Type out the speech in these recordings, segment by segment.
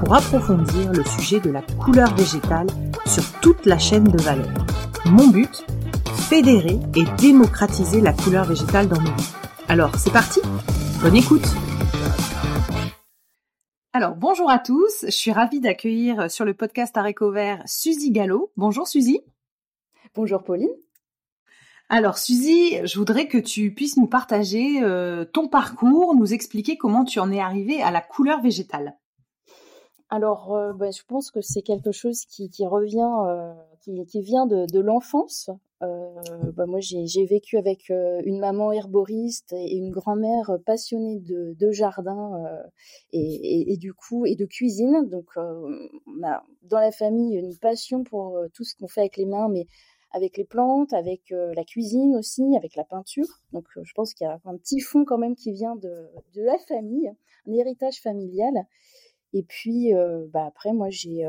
pour approfondir le sujet de la couleur végétale sur toute la chaîne de valeur. Mon but Fédérer et démocratiser la couleur végétale dans nos vies. Alors, c'est parti Bonne écoute alors, bonjour à tous. Je suis ravie d'accueillir sur le podcast Aréco Vert Suzy Gallo. Bonjour Suzy. Bonjour Pauline. Alors Suzy, je voudrais que tu puisses nous partager euh, ton parcours, nous expliquer comment tu en es arrivée à la couleur végétale. Alors, euh, bah, je pense que c'est quelque chose qui, revient, euh, qui, vient de, l'enfance. Bah, moi, j'ai vécu avec une maman herboriste et une grand-mère passionnée de, jardin et, du coup et de cuisine. Donc, on a dans la famille une passion pour tout ce qu'on fait avec les mains, mais avec les plantes, avec euh, la cuisine aussi, avec la peinture. Donc euh, je pense qu'il y a un petit fond quand même qui vient de, de la famille, un héritage familial. Et puis bah après moi j'ai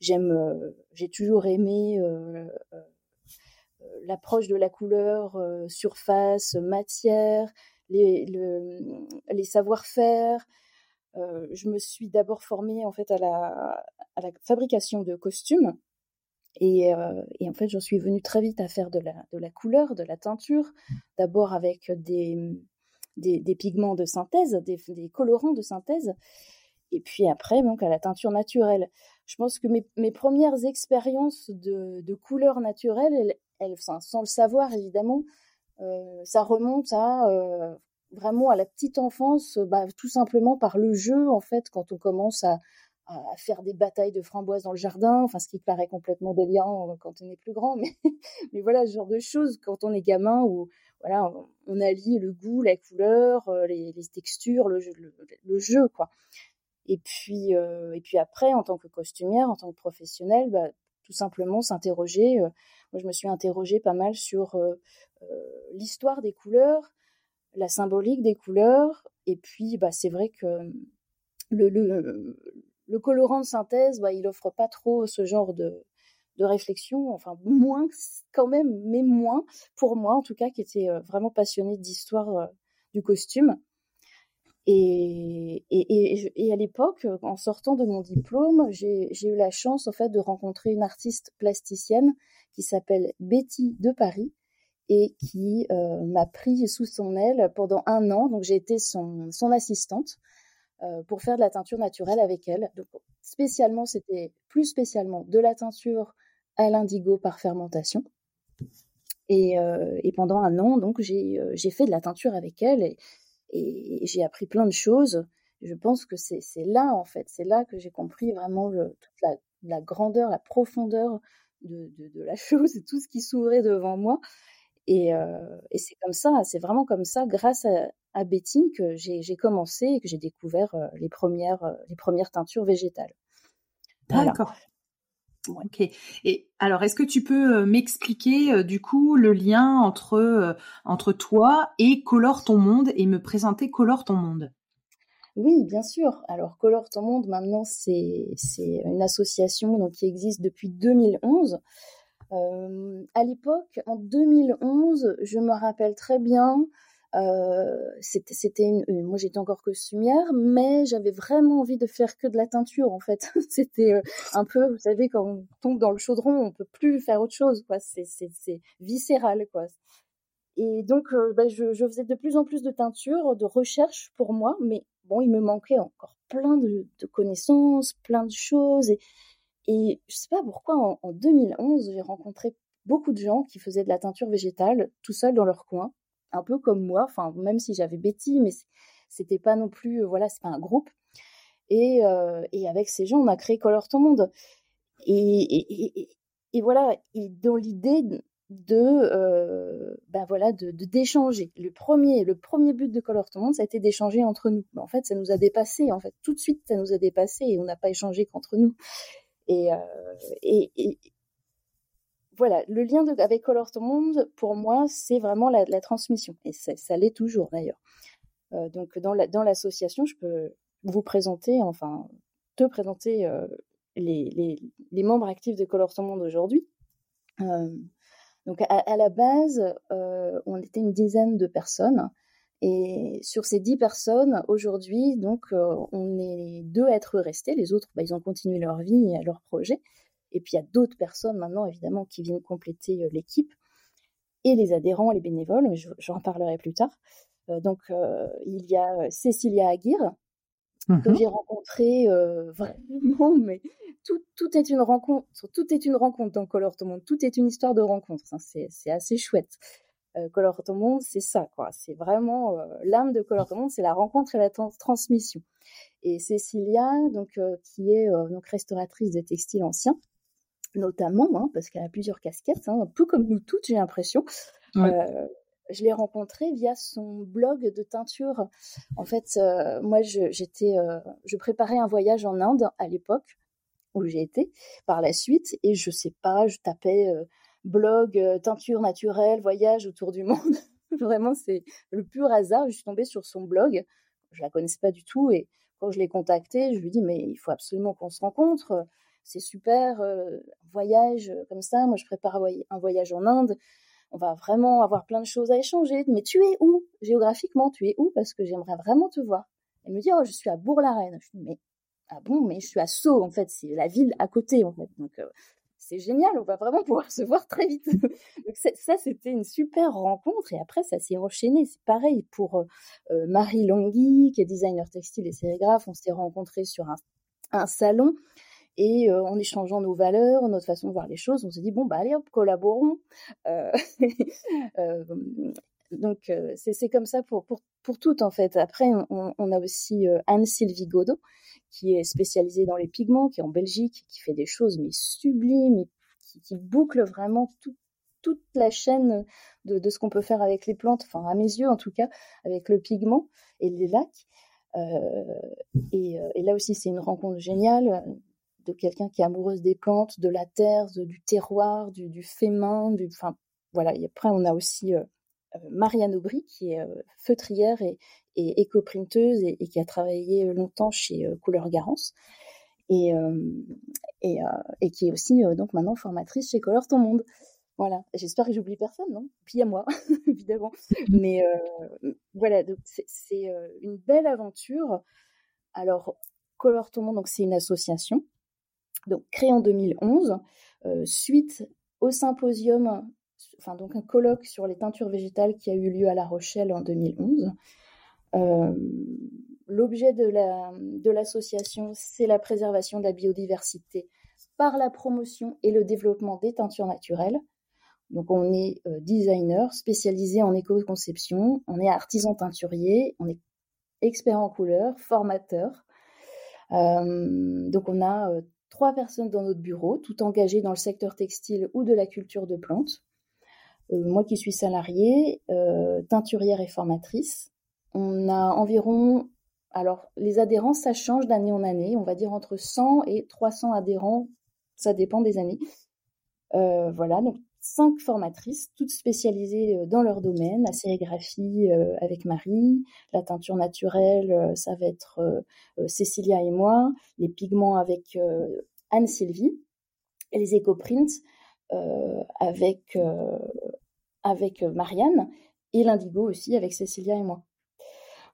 j'aime j'ai toujours aimé l'approche de la couleur, surface, matière, les, les savoir-faire. je me suis d'abord formée en fait à la, à la fabrication de costumes et, euh, et, en fait, j'en suis venue très vite à faire de la, de la couleur, de la teinture, d'abord avec des, des, des, pigments de synthèse, des, des, colorants de synthèse, et puis après, donc à la teinture naturelle. Je pense que mes, premières expériences de, de couleur naturelle, elles, sans le savoir évidemment, euh, ça remonte à euh, vraiment à la petite enfance, bah, tout simplement par le jeu en fait, quand on commence à, à faire des batailles de framboises dans le jardin, enfin ce qui paraît complètement délirant euh, quand on est plus grand, mais, mais voilà ce genre de choses quand on est gamin où voilà on, allie le goût, la couleur, euh, les, textures, le, le, le, jeu quoi. Et puis euh, et puis après en tant que costumière, en tant que professionnelle, bah, tout simplement s'interroger. moi je me suis interrogée pas mal sur l'histoire des couleurs, la symbolique des couleurs, et puis bah c'est vrai que le, le, le colorant de synthèse, bah, il offre pas trop ce genre de, de réflexion, enfin moins quand même, mais moins pour moi en tout cas, qui était euh, vraiment passionnée d'histoire euh, du costume. Et, et, à l'époque, en sortant de mon diplôme, j'ai eu la chance en fait de rencontrer une artiste plasticienne qui s'appelle Betty de Paris et qui euh, m'a pris sous son aile pendant un an. Donc j'ai été son, son assistante. Euh, pour faire de la teinture naturelle avec elle. Donc spécialement, c'était plus spécialement de la teinture à l'indigo par fermentation. Et, euh, et, pendant un an, donc j'ai fait de la teinture avec elle et j'ai appris plein de choses. Je pense que c'est là en fait, c'est là que j'ai compris vraiment toute la, grandeur, la profondeur de, la chose et tout ce qui s'ouvrait devant moi. Et, euh, et c'est comme ça, c'est vraiment comme ça, grâce à, à Betty, que j'ai commencé et que j'ai découvert euh, les, premières, euh, les premières teintures végétales. D'accord. Ok. Et alors, est-ce que tu peux m'expliquer du coup le lien entre entre toi et Colore ton monde et me présenter Colore ton monde? Oui, bien sûr. Alors, Colore ton monde, maintenant, c'est c'est une association donc qui existe depuis 2011. Euh, à l'époque, en 2011, je me rappelle très bien, euh, c'était une, moi j'étais encore costumière, mais j'avais vraiment envie de faire que de la teinture en fait. c'était euh, un peu, vous savez, quand on tombe dans le chaudron, on peut plus faire autre chose, quoi. C'est viscéral, quoi. Et donc, euh, bah, je, faisais de plus en plus de teinture, de recherche pour moi, mais bon, il me manquait encore plein de, connaissances, plein de choses, et, je sais pas pourquoi, en, 2011, j'ai rencontré beaucoup de gens qui faisaient de la teinture végétale tout seuls dans leur coin, un peu comme moi, enfin, même si j'avais Betty, mais c'était pas non plus, voilà, c'est pas un groupe. Et, et, avec ces gens, on a créé Color Ton Monde. Et, et, et voilà, dans l'idée de, euh, ben voilà, de d'échanger. Le premier, le premier but de Color Ton Monde, ça a été d'échanger entre nous. en fait, ça nous a dépassé. En fait, tout de suite, ça nous a dépassé et on n'a pas échangé qu'entre nous. Et, euh, voilà, le lien avec Color Ton Monde, pour moi, c'est vraiment la, transmission. Et ça, l'est toujours d'ailleurs. Euh, donc dans la, dans l'association, je peux vous présenter, enfin te présenter euh, les, membres actifs de Color Ton Monde aujourd'hui. Euh, donc à, la base, on était une dizaine de personnes. Et sur ces dix personnes, aujourd'hui, donc, on est deux à être restés. Les autres, bah, ils ont continué leur vie et leur projet. Et puis, il y a d'autres personnes maintenant, évidemment, qui viennent compléter euh, l'équipe. Et les adhérents, les bénévoles, mais j'en parlerai plus tard. donc, il y a Cécilia Aguirre, que mmh j'ai rencontrée vraiment, mais tout, est une rencontre, tout est une rencontre dans Color Ton Monde, tout est une histoire de rencontre. Hein, c'est assez chouette. Euh, Color Ton Monde, c'est ça, quoi. C'est vraiment euh, l'âme de Color Ton Monde, c'est la rencontre et la transmission. Et Cécilia, donc euh, qui est donc restauratrice de textiles anciens, notamment, hein, parce qu'elle a plusieurs casquettes, hein, un peu comme nous toutes, j'ai l'impression. je l'ai rencontrée via son blog de teinture. En fait, moi, j'étais, je préparais un voyage en Inde à l'époque où j'ai été par la suite. Et je sais pas, je tapais euh, blog, euh, teinture naturelle, voyage autour du monde. Vraiment, c'est le pur hasard. Je suis tombée sur son blog. Je la connaissais pas du tout. Et quand je l'ai contactée, je lui dis, mais il faut absolument qu'on se rencontre. C'est super, euh, voyage comme ça. Moi, je prépare un voyage en Inde. On va vraiment avoir plein de choses à échanger. Mais tu es où Géographiquement, tu es où? Parce que j'aimerais vraiment te voir. Elle me dit, oh, je suis à Bourg-la-Reine. Je dis, mais ah bon, mais je suis à Sceaux, en fait, c'est la ville à côté, en fait. Donc, euh, c'est génial, on va vraiment pouvoir se voir très vite. Donc, ça, c'était une super rencontre. Et après, ça s'est enchaîné. C'est pareil pour euh, euh, Marie Longhi, qui est designer textile et sérigraphe. On s'est rencontrés sur un salon. Et en échangeant nos valeurs, notre façon de voir les choses, on s'est dit, bon, bah allez, hop, collaborons. donc, c'est comme ça pour, pour, pour toutes, en fait. Après, on, a aussi Anne-Sylvie Godot, qui est spécialisée dans les pigments, qui est en Belgique, qui fait des choses mais sublimes, et qui, boucle vraiment toute la chaîne de, ce qu'on peut faire avec les plantes, enfin à mes yeux en tout cas, avec le pigment et les lacs. Euh, euh, et, là aussi, c'est une rencontre géniale de quelqu'un qui est amoureuse des plantes, de la terre, du terroir, du, du enfin voilà. Après, on a aussi euh, Marianne Aubry qui est feutrière et, et éco-printeuse et, qui a travaillé longtemps chez euh, Couleur Garance et, euh, euh, qui est aussi donc maintenant formatrice chez Color Ton Monde. Voilà, j'espère que j'oublie personne, non? Puis a moi, évidemment. Mais voilà, c'est une belle aventure. Alors, Color Ton Monde, c'est une association, donc créée en 2011, suite au symposium, enfin donc un colloque sur les teintures végétales qui a eu lieu à La Rochelle en 2011. Euh, l'objet de l'association, c'est la préservation de la biodiversité par la promotion et le développement des teintures naturelles. Donc on est euh, designer spécialisé en éco-conception, on est artisan teinturier, on est expert en couleurs, formateur. Euh, donc on a trois personnes dans notre bureau, toutes engagées dans le secteur textile ou de la culture de plantes. moi qui suis salariée, teinturière et formatrice. On a environ, alors les adhérents, ça change d'année en année, on va dire entre 100 et 300 adhérents, ça dépend des années. Euh, voilà, donc cinq formatrices, toutes spécialisées euh, dans leur domaine, la sérigraphie euh, avec Marie, la teinture naturelle, ça va être Cécilia et moi, les pigments avec Anne-Sylvie, les éco-prints avec, avec Marianne, et l'indigo aussi avec Cécilia et moi.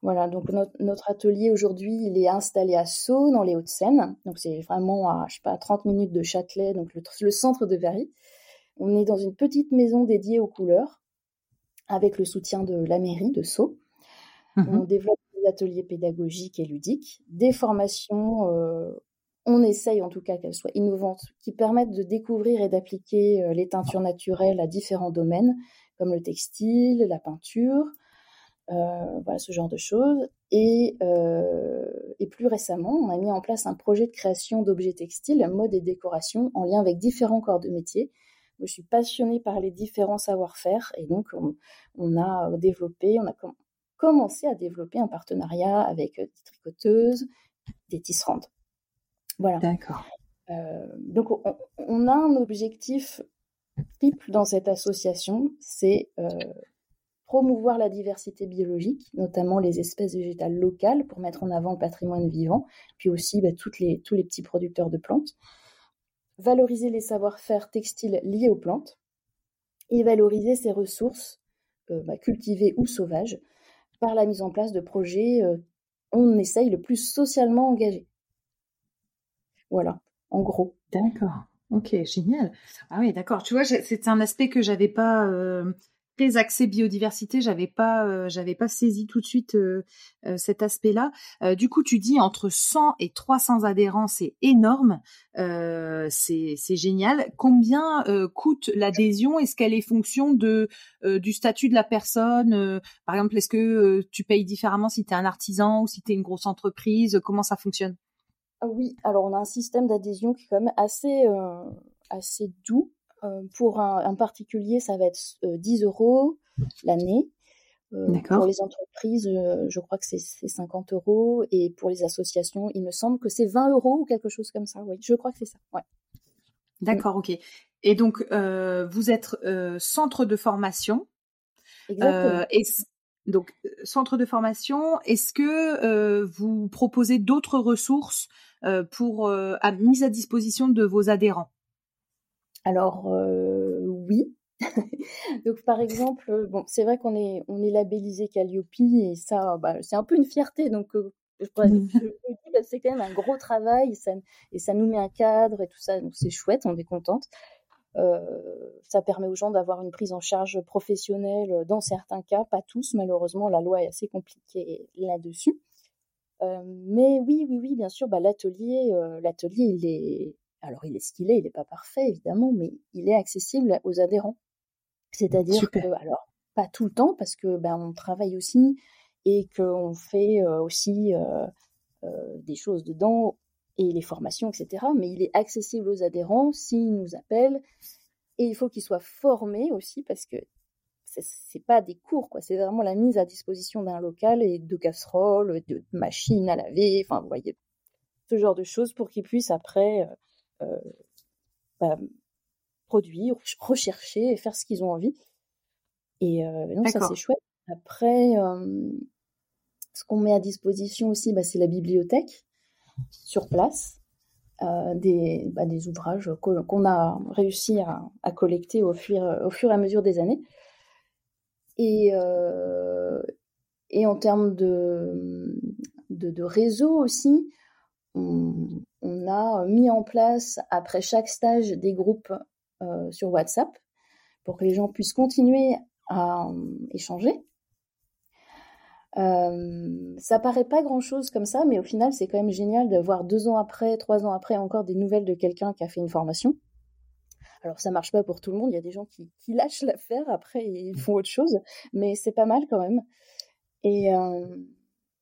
Voilà, donc notre, atelier aujourd'hui, il est installé à Sceaux, dans les Hauts-de-Seine. Donc c'est vraiment à, je sais pas, 30 minutes de Châtelet, donc le, centre de Verry. On est dans une petite maison dédiée aux couleurs, avec le soutien de la mairie de Sceaux. Mmh on développe des ateliers pédagogiques et ludiques, des formations euh, on essaye en tout cas qu'elles soient innovantes, qui permettent de découvrir et d'appliquer les teintures naturelles à différents domaines, comme le textile, la peinture, voilà ce genre de choses. Et, et, plus récemment, on a mis en place un projet de création d'objets textiles, mode et décoration, en lien avec différents corps de métier. Je suis passionnée par les différents savoir-faire et donc on, a développé, on a commencé à développer un partenariat avec des tricoteuses, des tisserandes. Voilà. D'accord. Euh, donc, on, a un objectif triple dans cette association, c'est euh, promouvoir la diversité biologique, notamment les espèces végétales locales, pour mettre en avant le patrimoine vivant, puis aussi bah, toutes les, tous les petits producteurs de plantes, valoriser les savoir-faire textiles liés aux plantes, et valoriser ces ressources euh, bah, cultivées ou sauvages par la mise en place de projets, on essaye le plus socialement engagés. Voilà, en gros. D'accord. Ok, génial. Ah oui, d'accord. Tu vois, c'est un aspect que j'avais pas euh, très axé biodiversité, j'avais pas, euh, j'avais pas saisi tout de suite euh, cet aspect-là. du coup, tu dis entre 100 et 300 adhérents, c'est énorme, c'est génial. Combien coûte l'adhésion? Est-ce qu'elle est fonction de du statut de la personne? Par exemple, est-ce que tu payes différemment si tu es un artisan ou si tu es une grosse entreprise? Comment ça fonctionne? Oui, alors on a un système d'adhésion qui est quand même assez, euh, assez doux. Euh, pour un, particulier, ça va être 10 euh, euros l'année. pour les entreprises, je crois que c'est 50 euros. Et pour les associations, il me semble que c'est 20 euros ou quelque chose comme ça. Oui, je crois que c'est ça. Ouais. D'accord, ok. Et donc, vous êtes centre de formation. Exactement. et donc, centre de formation, est-ce que vous proposez d'autres ressources euh, pour euh, à, mise à disposition de vos adhérents? Alors euh, oui. Donc par exemple, bon, c'est vrai qu'on est on est labellisé Calliope et ça, bah, c'est un peu une fierté. Donc je, mmh. c'est quand même un gros travail et ça, et ça, nous met un cadre et tout ça, donc c'est chouette, on est contente. ça permet aux gens d'avoir une prise en charge professionnelle dans certains cas, pas tous malheureusement, la loi est assez compliquée là-dessus. Euh, mais oui, oui, oui, bien sûr, bah, l'atelier, euh, l'atelier, il est, alors il est ce qu'il est, il n'est pas parfait évidemment, mais il est accessible aux adhérents. C'est-à-dire que, alors, pas tout le temps parce que ben on travaille aussi et qu'on fait euh, aussi des choses dedans et les formations, etc. Mais il est accessible aux adhérents s'ils nous appellent et il faut qu'ils soient formés aussi parce que c'est pas des cours, quoi. C'est vraiment la mise à disposition d'un local et de casseroles, de machines à laver, enfin, vous voyez, ce genre de choses pour qu'ils puissent après euh, euh, bah, produire, rechercher et faire ce qu'ils ont envie. Et euh, donc, ça, c'est chouette. Après, ce qu'on met à disposition aussi, bah, c'est la bibliothèque sur place. des, bah, des ouvrages qu'on a réussi à, collecter au fur, au fur et à mesure des années. Et, euh, et en termes de, de, réseau aussi, on, a mis en place après chaque stage des groupes euh, sur WhatsApp pour que les gens puissent continuer à échanger. Euh, ça paraît pas grand chose comme ça, mais au final, c'est quand même génial de voir deux ans après, trois ans après encore des nouvelles de quelqu'un qui a fait une formation. Alors ça marche pas pour tout le monde, il y a des gens qui, lâchent l'affaire, après ils font autre chose, mais c'est pas mal quand même. Et, euh,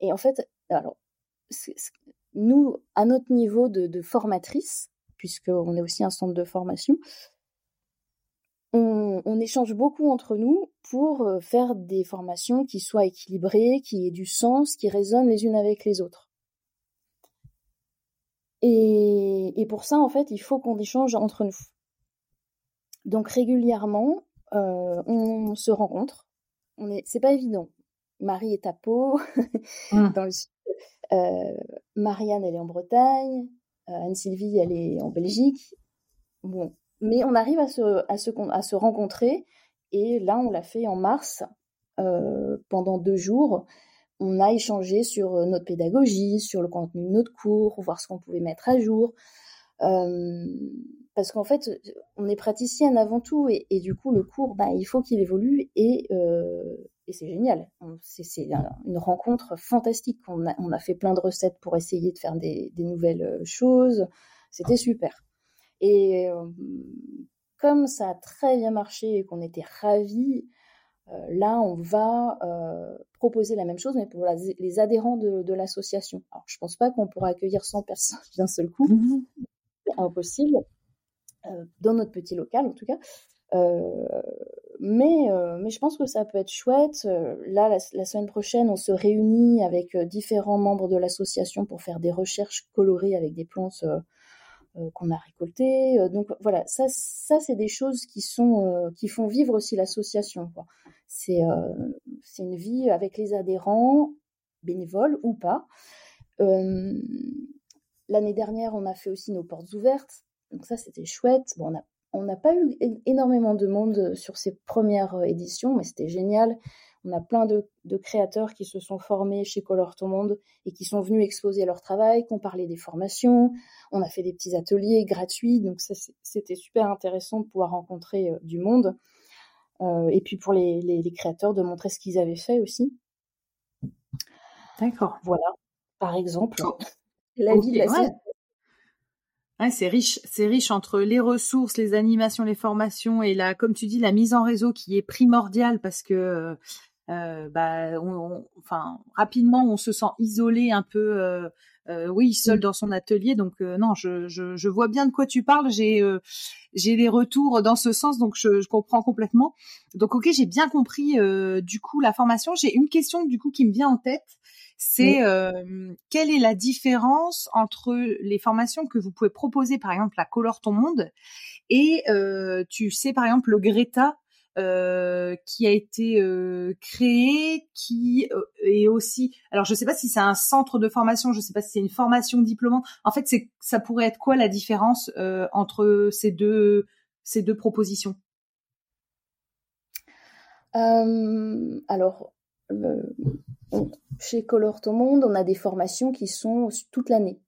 en fait, alors, nous, à notre niveau de, formatrice, puisqu'on est aussi un centre de formation, on, échange beaucoup entre nous pour euh, faire des formations qui soient équilibrées, qui aient du sens, qui résonnent les unes avec les autres. Et, et pour ça, en fait, il faut qu'on échange entre nous. Donc régulièrement, euh, on se rencontre. On est, c'est pas évident. Marie est à Pau, mmh. dans le sud. Euh, Marianne, elle est en Bretagne. Euh, Anne-Sylvie, elle est en Belgique. Bon, mais on arrive à se, à se, à se rencontrer. Et là, on l'a fait en mars, pendant deux jours. On a échangé sur notre pédagogie, sur le contenu de notre cours, voir ce qu'on pouvait mettre à jour. Parce qu'en fait, on est praticienne avant tout, et, du coup, le cours, bah, il faut qu'il évolue, et, et c'est génial. C'est une rencontre fantastique. On a, on a, fait plein de recettes pour essayer de faire des, des nouvelles choses. C'était super. Et comme ça a très bien marché et qu'on était ravis, euh, là, on va euh, proposer la même chose, mais pour les adhérents de, l'association. Alors, je ne pense pas qu'on pourra accueillir 100 personnes d'un seul coup. Mm-hmm. Impossible, euh, dans notre petit local en tout cas. mais, mais je pense que ça peut être chouette. Là, la, semaine prochaine, on se réunit avec différents membres de l'association pour faire des recherches colorées avec des plantes qu'on a récoltées. donc voilà, ça, ça c'est des choses qui sont qui font vivre aussi l'association. Euh, c'est une vie avec les adhérents, bénévoles ou pas. Euh, l'année dernière, on a fait aussi nos portes ouvertes. Donc ça, c'était chouette. Bon, on n'a pas eu énormément de monde sur ces premières euh, éditions, mais c'était génial. On a plein de, créateurs qui se sont formés chez Color Ton Monde et qui sont venus exposer leur travail, qui ont parlé des formations. On a fait des petits ateliers gratuits, donc c'était super intéressant de pouvoir rencontrer du monde. Euh, et puis pour les, créateurs de montrer ce qu'ils avaient fait aussi. D'accord. Voilà, par exemple, oh. la vie de la c'est riche, c'est riche entre les ressources, les animations, les formations et la, comme tu dis, la mise en réseau qui est primordiale parce que, euh, bah, enfin, rapidement, on se sent isolé un peu euh, euh, oui, seul dans son atelier. Donc euh, non, je, je, je, vois bien de quoi tu parles. J'ai euh, j'ai des retours dans ce sens, donc je, je comprends complètement. Donc ok, j'ai bien compris du coup la formation. J'ai une question du coup qui me vient en tête. C'est quelle est la différence entre les formations que vous pouvez proposer, par exemple la Color ton monde, et tu sais par exemple le Greta euh, qui a été euh, créé, qui euh, est aussi. Alors, je ne sais pas si c'est un centre de formation, je ne sais pas si c'est une formation diplômante. En fait, c'est ça pourrait être quoi la différence entre ces deux ces deux propositions? Alors, chez Color Ton Monde, on a des formations qui sont toute l'année.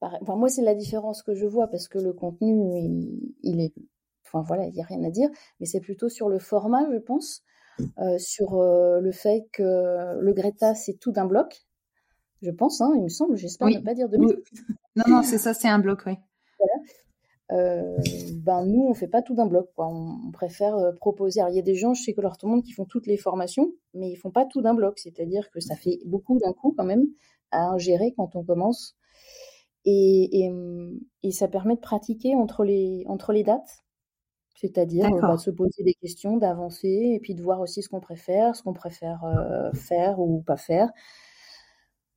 Enfin, moi, c'est la différence que je vois parce que le contenu, il est Enfin voilà, il n'y a rien à dire, mais c'est plutôt sur le format, je pense, euh, sur euh, le fait que le Greta, c'est tout d'un bloc, je pense, hein, il me semble, j'espère ne pas dire de Non, non, c'est ça, c'est un bloc, oui. Euh, ben nous, on fait pas tout d'un bloc. Quoi. On, préfère proposer. Alors, il y a des gens chez Color Tout Monde qui font toutes les formations, mais ils font pas tout d'un bloc. C'est-à-dire que ça fait beaucoup d'un coup quand même à gérer quand on commence. Et, et, et, ça permet de pratiquer entre les, entre les dates. C'est-à-dire euh, bah, se poser des questions, d'avancer et puis de voir aussi ce qu'on préfère, ce qu'on préfère euh, faire ou pas faire.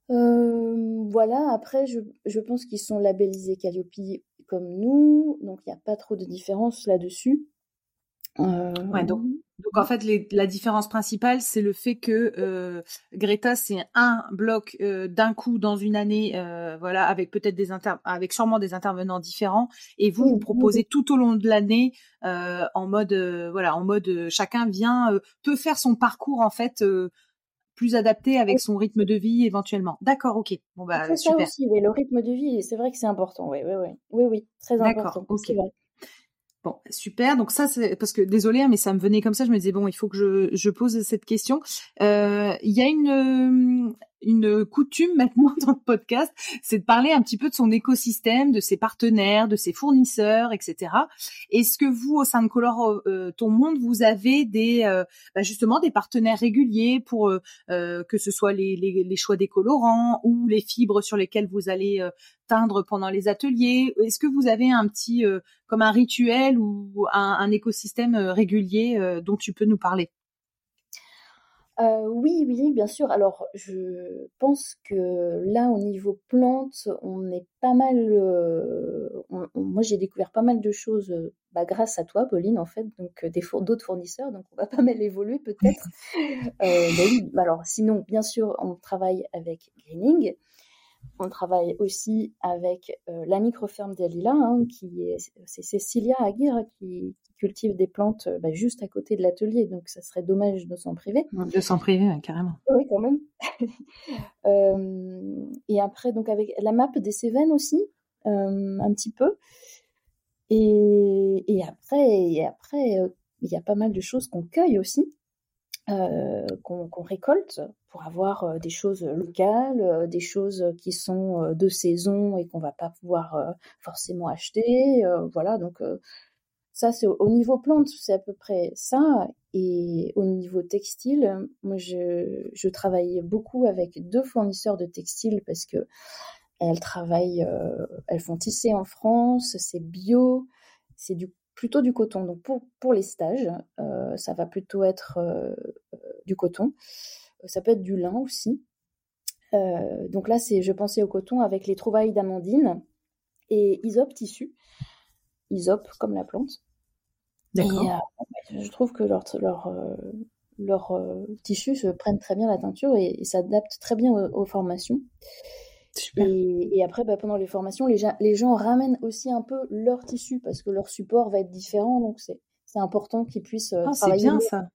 Euh, voilà, après, je, je pense qu'ils sont labellisés Calliope comme nous, donc il n'y a pas trop de différence là-dessus. Ouais, donc donc en fait, la différence principale, c'est le fait que euh, Greta, c'est un bloc euh, d'un coup dans une année, euh, voilà, avec peut-être des inter avec sûrement des intervenants différents, et vous vous proposez tout au long de l'année en mode, voilà, en mode chacun vient peut faire son parcours en fait plus adapté avec son rythme de vie éventuellement. D'accord, ok. Bon bah super. Ça aussi, oui, le rythme de vie, c'est vrai que c'est important. Oui, oui, oui, oui, oui, très important. Ok. Bon, super. Donc ça, c'est parce que désolé, hein, mais ça me venait comme ça. Je me disais bon, il faut que je, je pose cette question. Euh, il y a une une coutume maintenant dans le podcast, c'est de parler un petit peu de son écosystème, de ses partenaires, de ses fournisseurs, etc. Est-ce que vous, au sein de Color euh, Ton Monde, vous avez des euh, bah, justement des partenaires réguliers pour euh, que ce soit les, les, les, choix des colorants ou les fibres sur lesquelles vous allez teindre pendant les ateliers? Est-ce que vous avez un petit comme un rituel ou un, un écosystème régulier dont tu peux nous parler? Euh, oui, oui, bien sûr. Alors, je pense que là, au niveau plantes, on est pas mal. Euh, moi, j'ai découvert pas mal de choses euh, bah, grâce à toi, Pauline, en fait, donc des d'autres fournisseurs. Donc, on va pas mal évoluer peut-être. oui, alors, sinon, bien sûr, on travaille avec Greening. On travaille aussi avec euh, la microferme d'Alila, hein, qui est, c'est Cécilia Aguirre qui, cultive des plantes euh, bah, juste à côté de l'atelier, donc ça serait dommage de s'en priver. De s'en priver, carrément. Oui, quand même. Euh, et après, donc avec la map des Cévennes aussi, un petit peu. Et, et après, et après, il y a pas mal de choses qu'on cueille aussi. Qu'on récolte pour avoir des choses locales, des choses qui sont de saison et qu'on va pas pouvoir forcément acheter. voilà, donc ça c'est au, niveau plante, c'est à peu près ça. Et au niveau textile, moi je, je travaille beaucoup avec deux fournisseurs de textiles parce que elles travaillent, elles font tisser en France, c'est bio, c'est du plutôt du coton. Donc pour, pour les stages, euh, ça va plutôt être euh, euh, du coton. Ça peut être du lin aussi. donc là, c'est, je pensais au coton avec les trouvailles d'Amandine et Isop tissu. Isop comme la plante. D'accord. je trouve que leur, leur, leur tissu se prennent très bien la teinture et, s'adaptent très bien aux formations. Et, après, bah, pendant les formations, les, les, gens ramènent aussi un peu leur tissu parce que leur support va être différent. Donc, c'est important qu'ils puissent euh, ah, C'est bien ça.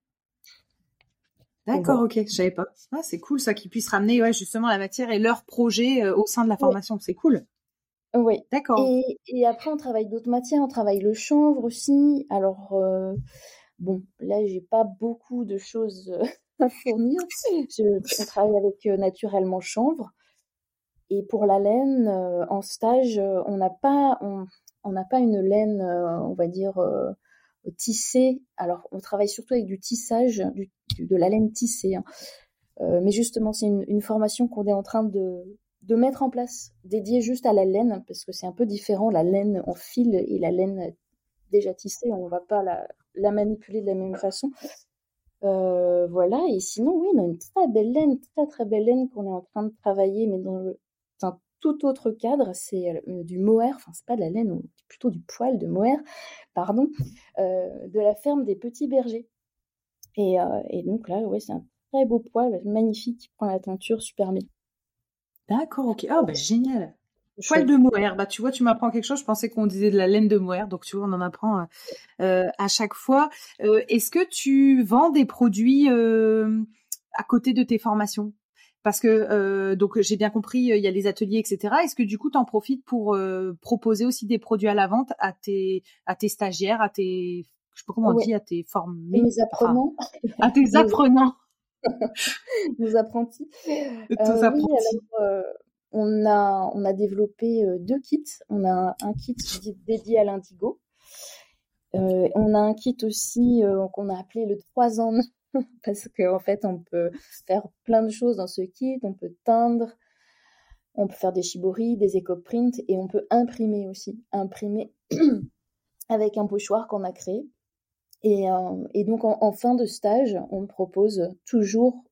D'accord, ok, je savais pas. Ah, c'est cool ça, qu'ils puissent ramener ouais, justement la matière et leur projet euh, au sein de la formation. C'est cool. Oui. D'accord. Et, et, après, on travaille d'autres matières. On travaille le chanvre aussi. Alors, euh, bon, là, j'ai pas beaucoup de choses à fournir. Je, travaille avec naturellement chanvre. Et pour la laine, euh, en stage, euh, on n'a pas, on n'a pas une laine, euh, on va dire, tissée. Alors, on travaille surtout avec du tissage, du, de la laine tissée. Hein. mais justement, c'est une, formation qu'on est en train de, mettre en place, dédiée juste à la laine, parce que c'est un peu différent, la laine en fil et la laine déjà tissée, on ne va pas la, manipuler de la même façon. Euh, voilà, et sinon, oui, on a une très belle laine, très très belle laine qu'on est en train de travailler, mais dans un tout autre cadre, c'est euh, du mohair, enfin c'est pas de la laine, plutôt du poil de mohair, pardon, euh, de la ferme des petits bergers. Et, euh, donc là, ouais, c'est un très beau poil, magnifique, qui prend la teinture super bien. D'accord, ok. Ah, bah génial. Poil de mohair, bah tu vois, tu m'apprends quelque chose. Je pensais qu'on disait de la laine de mohair, donc tu vois, on en apprend à chaque fois. Est-ce que tu vends des produits à côté de tes formations? Parce que euh, donc j'ai bien compris, il y a les ateliers, etc. Est-ce que du coup tu en profites pour euh, proposer aussi des produits à la vente à tes à tes stagiaires, à tes je sais pas comment on dit, à tes formés, mes apprenants, à tes apprenants, nos apprentis. Euh, apprentis. on a on a développé deux kits. On a un, kit dédié à l'indigo. on a un kit aussi qu'on a appelé le 3 ans parce qu'en en fait, on peut faire plein de choses dans ce kit. On peut teindre, on peut faire des shibori, des éco-prints et on peut imprimer aussi. Imprimer avec un pochoir qu'on a créé. Et, euh, et donc, en, fin de stage, on propose toujours,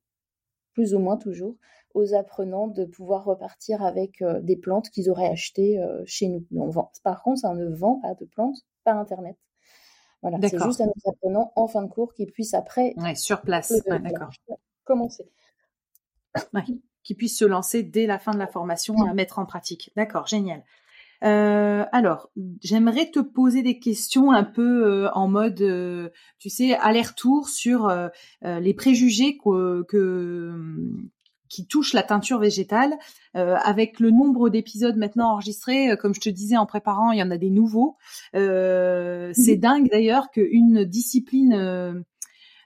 plus ou moins toujours, aux apprenants de pouvoir repartir avec euh, des plantes qu'ils auraient achetées euh, chez nous. on vend. Par contre, ça ne vend pas de plantes par Internet. Voilà, c'est juste à nos apprenants en fin de cours qui puissent après. sur place, d'accord. Commencer. qui puissent se lancer dès la fin de la formation à mettre en pratique. D'accord, génial. Euh, alors, j'aimerais te poser des questions un peu euh, en mode, euh, tu sais, aller-retour sur les préjugés que, qui touche la teinture végétale. Euh, avec le nombre d'épisodes maintenant enregistrés, comme je te disais en préparant, il y en a des nouveaux. Euh, c'est mhm. dingue d'ailleurs qu'une discipline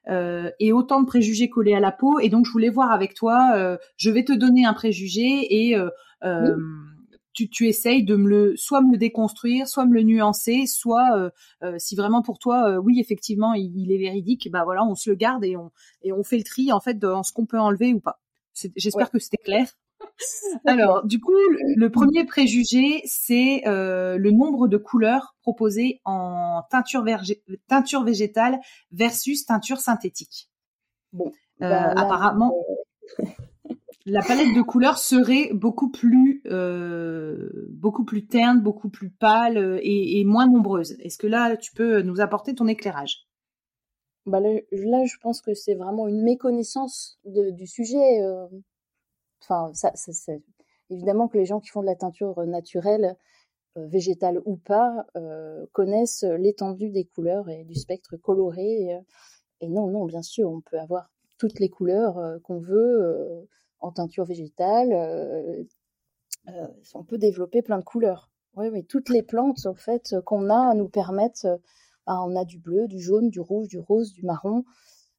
euh, ait autant de préjugés collés à la peau. Et donc, je voulais voir avec toi, je vais te donner un préjugé et tu, tu, essayes de me le, soit me le déconstruire, soit me le nuancer, soit si vraiment pour toi, oui, effectivement, il, il, est véridique, bah voilà, on se le garde et on, et on fait le tri en fait dans ce qu'on peut enlever ou pas. J'espère que c'était clair. Alors, du coup, le, premier préjugé, c'est euh, le nombre de couleurs proposées en teinture, teinture, végétale versus teinture synthétique. Bon, euh, bah, apparemment, euh, la palette de couleurs serait beaucoup plus, plus terne, beaucoup plus pâle et moins nombreuse. Est-ce que là, tu peux nous apporter ton éclairage? Bah là, je pense que c'est vraiment une méconnaissance du sujet. Euh. Enfin, évidemment que les gens qui font de la teinture naturelle, euh, végétale ou pas, euh, connaissent l'étendue des couleurs et du spectre coloré. Et, non, non, bien sûr, on peut avoir toutes les couleurs qu'on veut en teinture végétale. on peut développer plein de couleurs. Oui, oui, toutes les plantes en fait qu'on a nous permettent. Bah, on a du bleu, du jaune, du rouge, du rose, du marron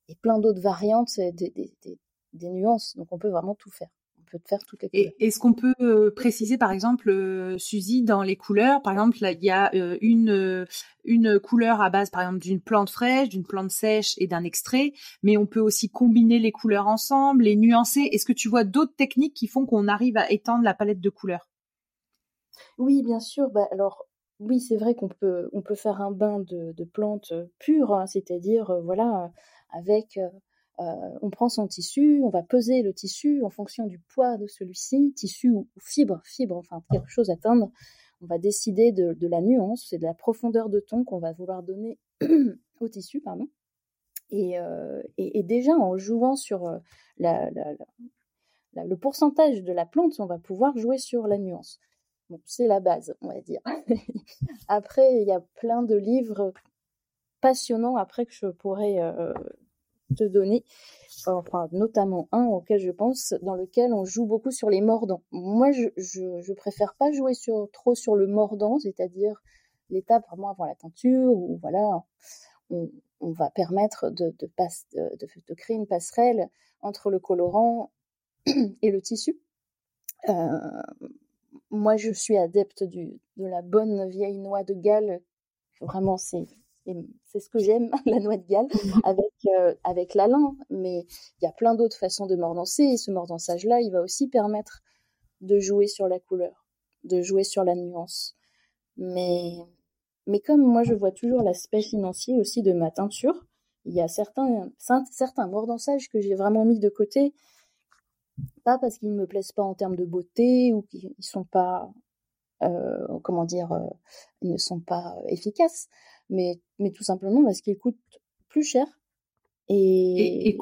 et plein d'autres variantes, des, des nuances. Donc on peut vraiment tout faire peut faire toutes les couleurs. Est-ce qu'on peut euh, préciser, par exemple, euh, Suzy, dans les couleurs, par exemple, il y a euh, une une couleur à base, par exemple, d'une plante fraîche, d'une plante sèche et d'un extrait, mais on peut aussi combiner les couleurs ensemble, les nuancer. Est-ce que tu vois d'autres techniques qui font qu'on arrive à étendre la palette de couleurs? Oui, bien sûr. Bah, alors, oui, c'est vrai qu'on peut, on peut faire un bain de, plantes pures, hein, c'est-à-dire, voilà, avec euh, on prend son tissu, on va peser le tissu en fonction du poids de celui-ci, tissu ou, fibre, fibre, enfin quelque chose à teindre. On va décider de, la nuance, c'est de la profondeur de ton qu'on va vouloir donner au tissu, pardon. Euh, et, déjà en jouant sur euh, le pourcentage de la plante, on va pouvoir jouer sur la nuance. c'est la base, on va dire. après, il y a plein de livres passionnants après que je pourrais te donner, enfin notamment un auquel je pense, dans lequel on joue beaucoup sur les mordants. Moi, je, préfère pas jouer trop sur le mordant, c'est-à-dire l'étape vraiment avant la teinture, où voilà, on, va permettre de, de, de, créer une passerelle entre le colorant et le tissu. Euh, moi, je suis adepte de la bonne vieille noix de Galles. Vraiment, c'est c'est ce que j'aime, la noix de Galles, mmh. avec, euh, avec la lin. Mais il y a plein d'autres façons de mordancer. Et ce mordançage-là, il va aussi permettre de jouer sur la couleur, de jouer sur la nuance. Mais, mais comme moi, je vois toujours l'aspect financier aussi de ma teinture, il y a certains, certains mordançages que j'ai vraiment mis de côté, pas parce qu'ils ne me plaisent pas en termes de beauté ou qu'ils ne sont pas, euh, comment dire, euh, ils ne sont pas efficaces, mais, mais tout simplement parce qu'ils coûtent plus cher. Et...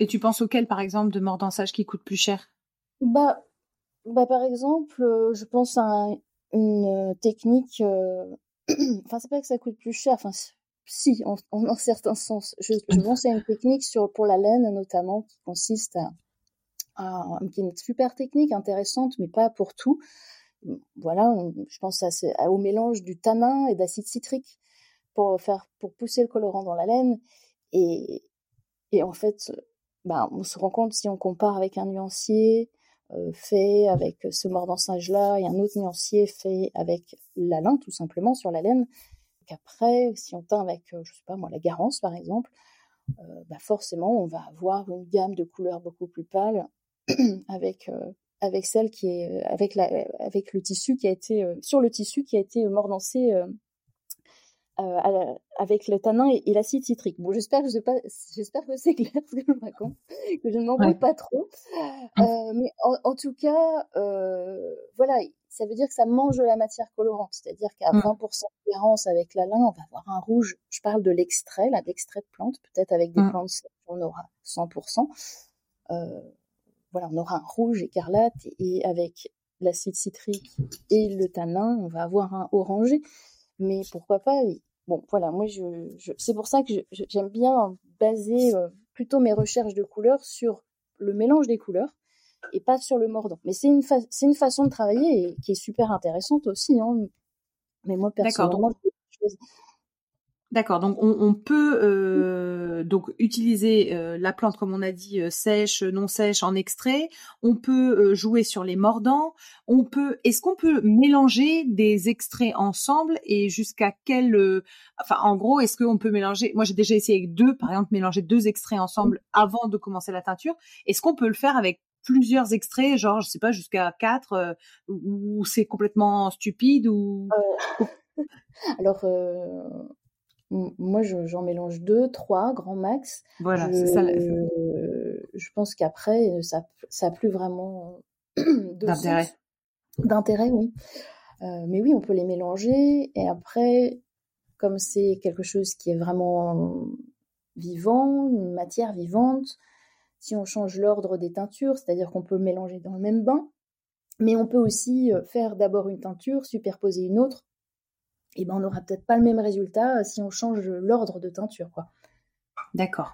Et, tu penses auquel, par exemple, de mordançage qui coûte plus cher? Bah, bah, par exemple, euh, je pense à une technique. Euh, enfin, c'est pas que ça coûte plus cher. Enfin, si, en, en, certain sens. Je, je pense à une technique sur, pour la laine, notamment, qui consiste à, à, qui est une super technique, intéressante, mais pas pour tout. Voilà, je pense à, au mélange du tanin et d'acide citrique pour faire pour pousser le colorant dans la laine et, et en fait bah, on se rend compte si on compare avec un nuancier euh, fait avec ce mordançage là et un autre nuancier fait avec la laine tout simplement sur la laine qu'après si on teint avec euh, je sais pas moi la garance par exemple euh, bah forcément on va avoir une gamme de couleurs beaucoup plus pâles avec avec celle qui est avec la avec le tissu qui a été sur le tissu qui a été mordancé euh, avec le tanin et, l'acide citrique. Bon, j'espère que je pas, j'espère que c'est clair ce que je raconte, que je ne m'embrouille pas trop. Mmh. Euh, mais en, tout cas, euh, voilà, ça veut dire que ça mange de la matière colorante, c'est-à-dire qu'à 20% mmh. de différence avec la lin, on va avoir un rouge. Je parle de l'extrait, là, d'extrait de plante, peut-être avec des mmh. plantes, on aura 100%. Euh, voilà, on aura un rouge écarlate et avec l'acide citrique et le tanin, on va avoir un orangé mais pourquoi pas Bon, voilà, moi, je, c'est pour ça que j'aime bien baser euh, plutôt mes recherches de couleurs sur le mélange des couleurs et pas sur le mordant. Mais c'est une, c'est une façon de travailler et qui est super intéressante aussi. Hein. Mais moi, personnellement, D'accord, donc on, peut euh, donc utiliser euh, la plante comme on a dit euh, sèche, non sèche, en extrait. On peut jouer sur les mordants. On peut, est-ce qu'on peut mélanger des extraits ensemble et jusqu'à quel, enfin en gros, est-ce qu'on peut mélanger Moi j'ai déjà essayé avec deux, par exemple, mélanger deux extraits ensemble avant de commencer la teinture. Est-ce qu'on peut le faire avec plusieurs extraits, genre je sais pas jusqu'à quatre, ou c'est complètement stupide ou Alors, moi, j'en mélange deux, trois, grand max. Voilà, c'est ça. Je pense qu'après, ça n'a plus vraiment d'intérêt. D'intérêt, oui. Euh, mais oui, on peut les mélanger. Et après, comme c'est quelque chose qui est vraiment vivant, une matière vivante, si on change l'ordre des teintures, c'est-à-dire qu'on peut mélanger dans le même bain, mais on peut aussi euh, faire d'abord une teinture, superposer une autre, et ben on n'aura peut-être pas le même résultat euh, si on change l'ordre de teinture, quoi. D'accord.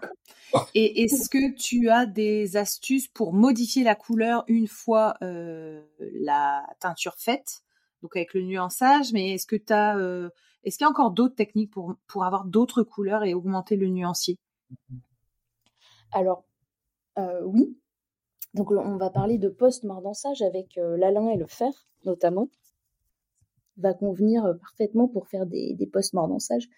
Et est-ce que tu as des astuces pour modifier la couleur une fois euh, la teinture faite? Donc avec le nuançage, mais est-ce que tu as, est-ce qu'il y a encore d'autres techniques pour, pour avoir d'autres couleurs et augmenter le nuancier? Alors, oui. Donc, on va parler de post-mordançage avec l'alun et le fer, notamment. Va convenir parfaitement pour faire des, des post-mordançages.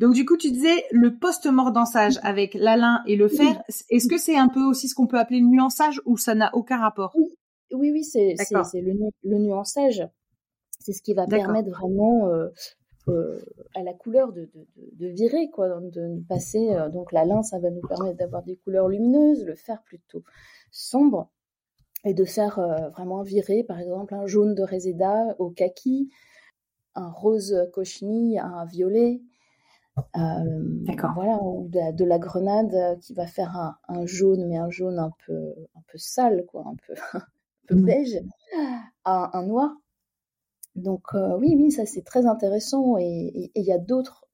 Donc du coup, tu disais le post-mordançage avec l'alun et le fer. Est-ce que c'est un peu aussi ce qu'on peut appeler le nuançage ou ça n'a aucun rapport? Oui, oui, c'est le, le, nuançage. C'est ce qui va permettre vraiment euh, euh, à la couleur de, de, virer, quoi, de passer. Euh, donc l'alun, ça va nous permettre d'avoir des couleurs lumineuses, le fer plutôt sombre, et de faire vraiment virer, par exemple, un jaune de réséda au kaki, un rose cochenille à un violet, euh, voilà, ou de, la grenade qui va faire un, jaune, mais un jaune un peu, un peu sale, quoi, un peu, un peu mmh. beige, à un noir. Donc euh, oui, oui, ça c'est très intéressant et il y a d'autres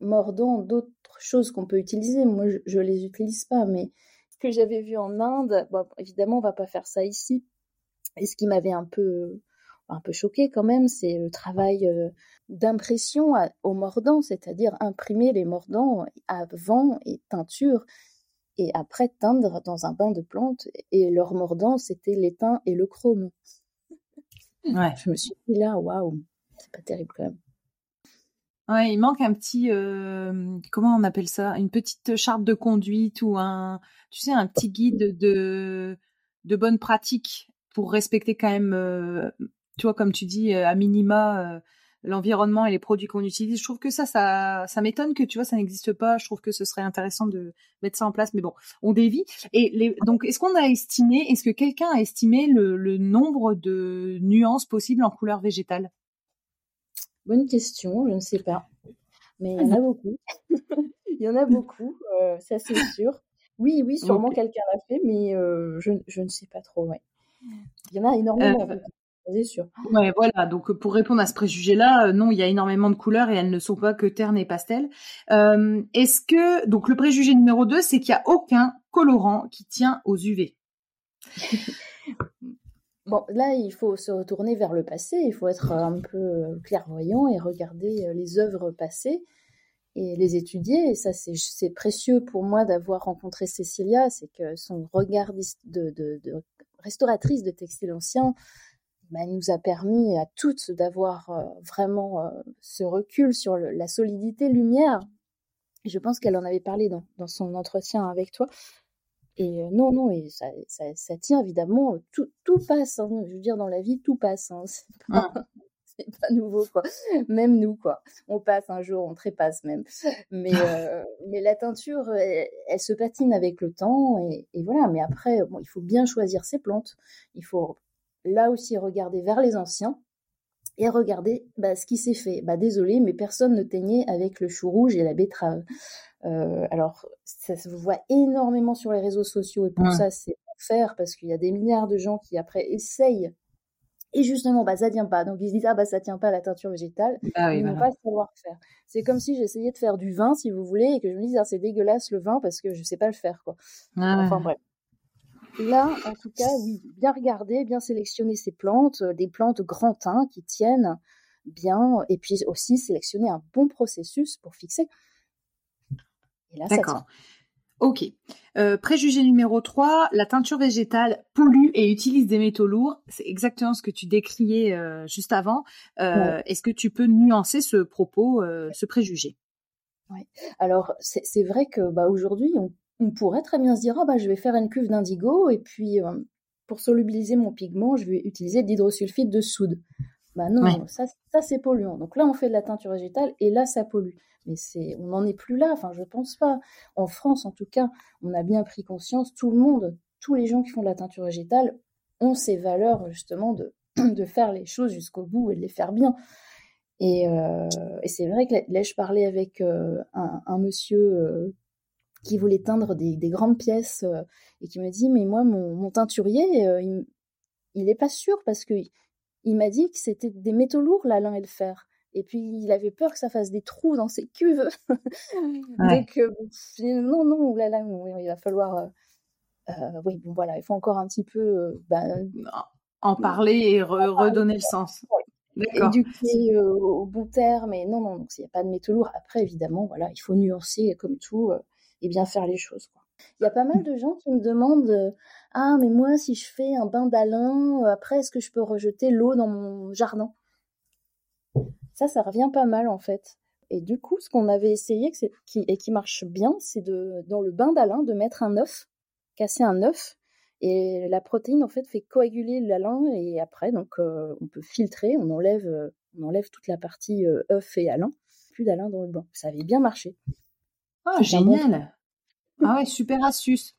mordants, d'autres choses qu'on peut utiliser. Moi, je, ne les utilise pas, mais ce que j'avais vu en Inde, bon, évidemment, on va pas faire ça ici. Et ce qui m'avait un peu un peu choqué quand même, c'est le travail euh, d'impression au mordant, c'est-à-dire imprimer les mordants avant et teinture, et après teindre dans un bain de plantes. Et leur mordant, c'était l'étain et le chrome. Ouais. Je me suis dit là, waouh, c'est pas terrible quand même. Ouais, il manque un petit, euh, comment on appelle ça, une petite charte de conduite ou un, tu sais, un petit guide de de bonnes pratiques pour respecter quand même euh, tu vois, comme tu dis, euh, à minima, euh, l'environnement et les produits qu'on utilise. Je trouve que ça, ça, ça m'étonne que tu vois, ça n'existe pas. Je trouve que ce serait intéressant de mettre ça en place, mais bon, on dévie. Et les, donc, est-ce qu'on a estimé, est-ce que quelqu'un a estimé le, nombre de nuances possibles en couleur végétale? Bonne question, je ne sais pas, mais il y en a beaucoup. il y en a beaucoup, euh, ça c'est sûr. Oui, oui, sûrement quelqu'un l'a fait, mais je, je, ne sais pas trop. Ouais. Il y en a énormément c'est sûr. Ouais, voilà. Donc pour répondre à ce préjugé-là, euh, non, il y a énormément de couleurs et elles ne sont pas que terne et pastel. Euh, est-ce que donc le préjugé numéro 2, c'est qu'il n'y a aucun colorant qui tient aux UV Bon, là, il faut se retourner vers le passé. Il faut être un peu euh, clairvoyant et regarder les œuvres passées et les étudier. Et ça, c'est précieux pour moi d'avoir rencontré Cécilia. C'est que son regard de, de, de restauratrice de textiles anciens bah, nous a permis à toutes d'avoir euh, vraiment euh, ce recul sur la solidité lumière. je pense qu'elle en avait parlé dans, dans, son entretien avec toi. Et euh, non, non, et ça, ça, ça, tient évidemment, tout, tout passe. Hein. je veux dire, dans la vie, tout passe. Hein, c'est pas, pas, nouveau, quoi. Même nous, quoi. On passe un jour, on trépasse même. Mais, mais la teinture, elle, elle, se patine avec le temps. Et, et voilà, mais après, bon, il faut bien choisir ses plantes. Il faut là aussi regarder vers les anciens et regarder bah, ce qui s'est fait. Bah, désolé, mais personne ne teignait avec le chou rouge et la betterave. Euh, alors, ça se voit énormément sur les réseaux sociaux et pour ça, c'est faire parce qu'il y a des milliards de gens qui après essayent et justement, bah, ça tient pas. Donc, ils se disent, ah, bah, ça tient pas la teinture végétale. Bah ils n'ont pas le savoir-faire. C'est comme si j'essayais de faire du vin, si vous voulez, et que je me disais, ah, c'est dégueulasse le vin parce que je sais pas le faire, quoi. Ah enfin, bref. Là, en tout cas, oui, bien regarder, bien sélectionner ces plantes, euh, des plantes grand teint qui tiennent bien, et puis aussi sélectionner un bon processus pour fixer. D'accord. Ok. Euh, préjugé numéro 3, la teinture végétale pollue et utilise des métaux lourds. C'est exactement ce que tu décriais euh, juste avant. Est-ce que tu peux nuancer ce propos, ce préjugé? Oui. Alors, c'est vrai que bah, aujourd'hui, on on pourrait très bien se dire, ah bah, je vais faire une cuve d'indigo et puis euh, pour solubiliser mon pigment, je vais utiliser de l'hydrosulfide de soude. Bah non, ça, ça c'est polluant. Donc là, on fait de la teinture végétale et là, ça pollue. Mais c'est, on n'en est plus là. Enfin, je pense pas. En France, en tout cas, on a bien pris conscience. Tout le monde, tous les gens qui font de la teinture végétale ont ces valeurs justement de, de faire les choses jusqu'au bout et de les faire bien. Et, euh, c'est vrai que là, je parlais avec euh, un, monsieur qui voulait teindre des, grandes pièces euh, et qui me dit mais moi mon, teinturier euh, il, il est pas sûr parce que il m'a dit que c'était des métaux lourds la lin et le fer. Et puis il avait peur que ça fasse des trous dans ses cuves. Donc euh, non non là là il va falloir oui bon voilà il faut encore un petit peu ben, en parler et redonner le sens. Éduquer au bon terme. Et non, non, donc il n'y a pas de métaux lourds. Après, évidemment, voilà, il faut nuancer comme tout et bien faire les choses. Il y a pas mal de gens qui me demandent Ah, mais moi, si je fais un bain d'Alain, après, est-ce que je peux rejeter l'eau dans mon jardin? Ça, ça revient pas mal en fait. Et du coup, ce qu'on avait essayé et qui marche bien, c'est de dans le bain d'Alain de mettre un œuf, casser un œuf, et la protéine en fait fait coaguler l'alun et après donc on peut filtrer, on enlève on enlève toute la partie œuf et alun, plus d'alun dans le bain. Ça avait bien marché. Ah génial. Ah ouais, super astuce.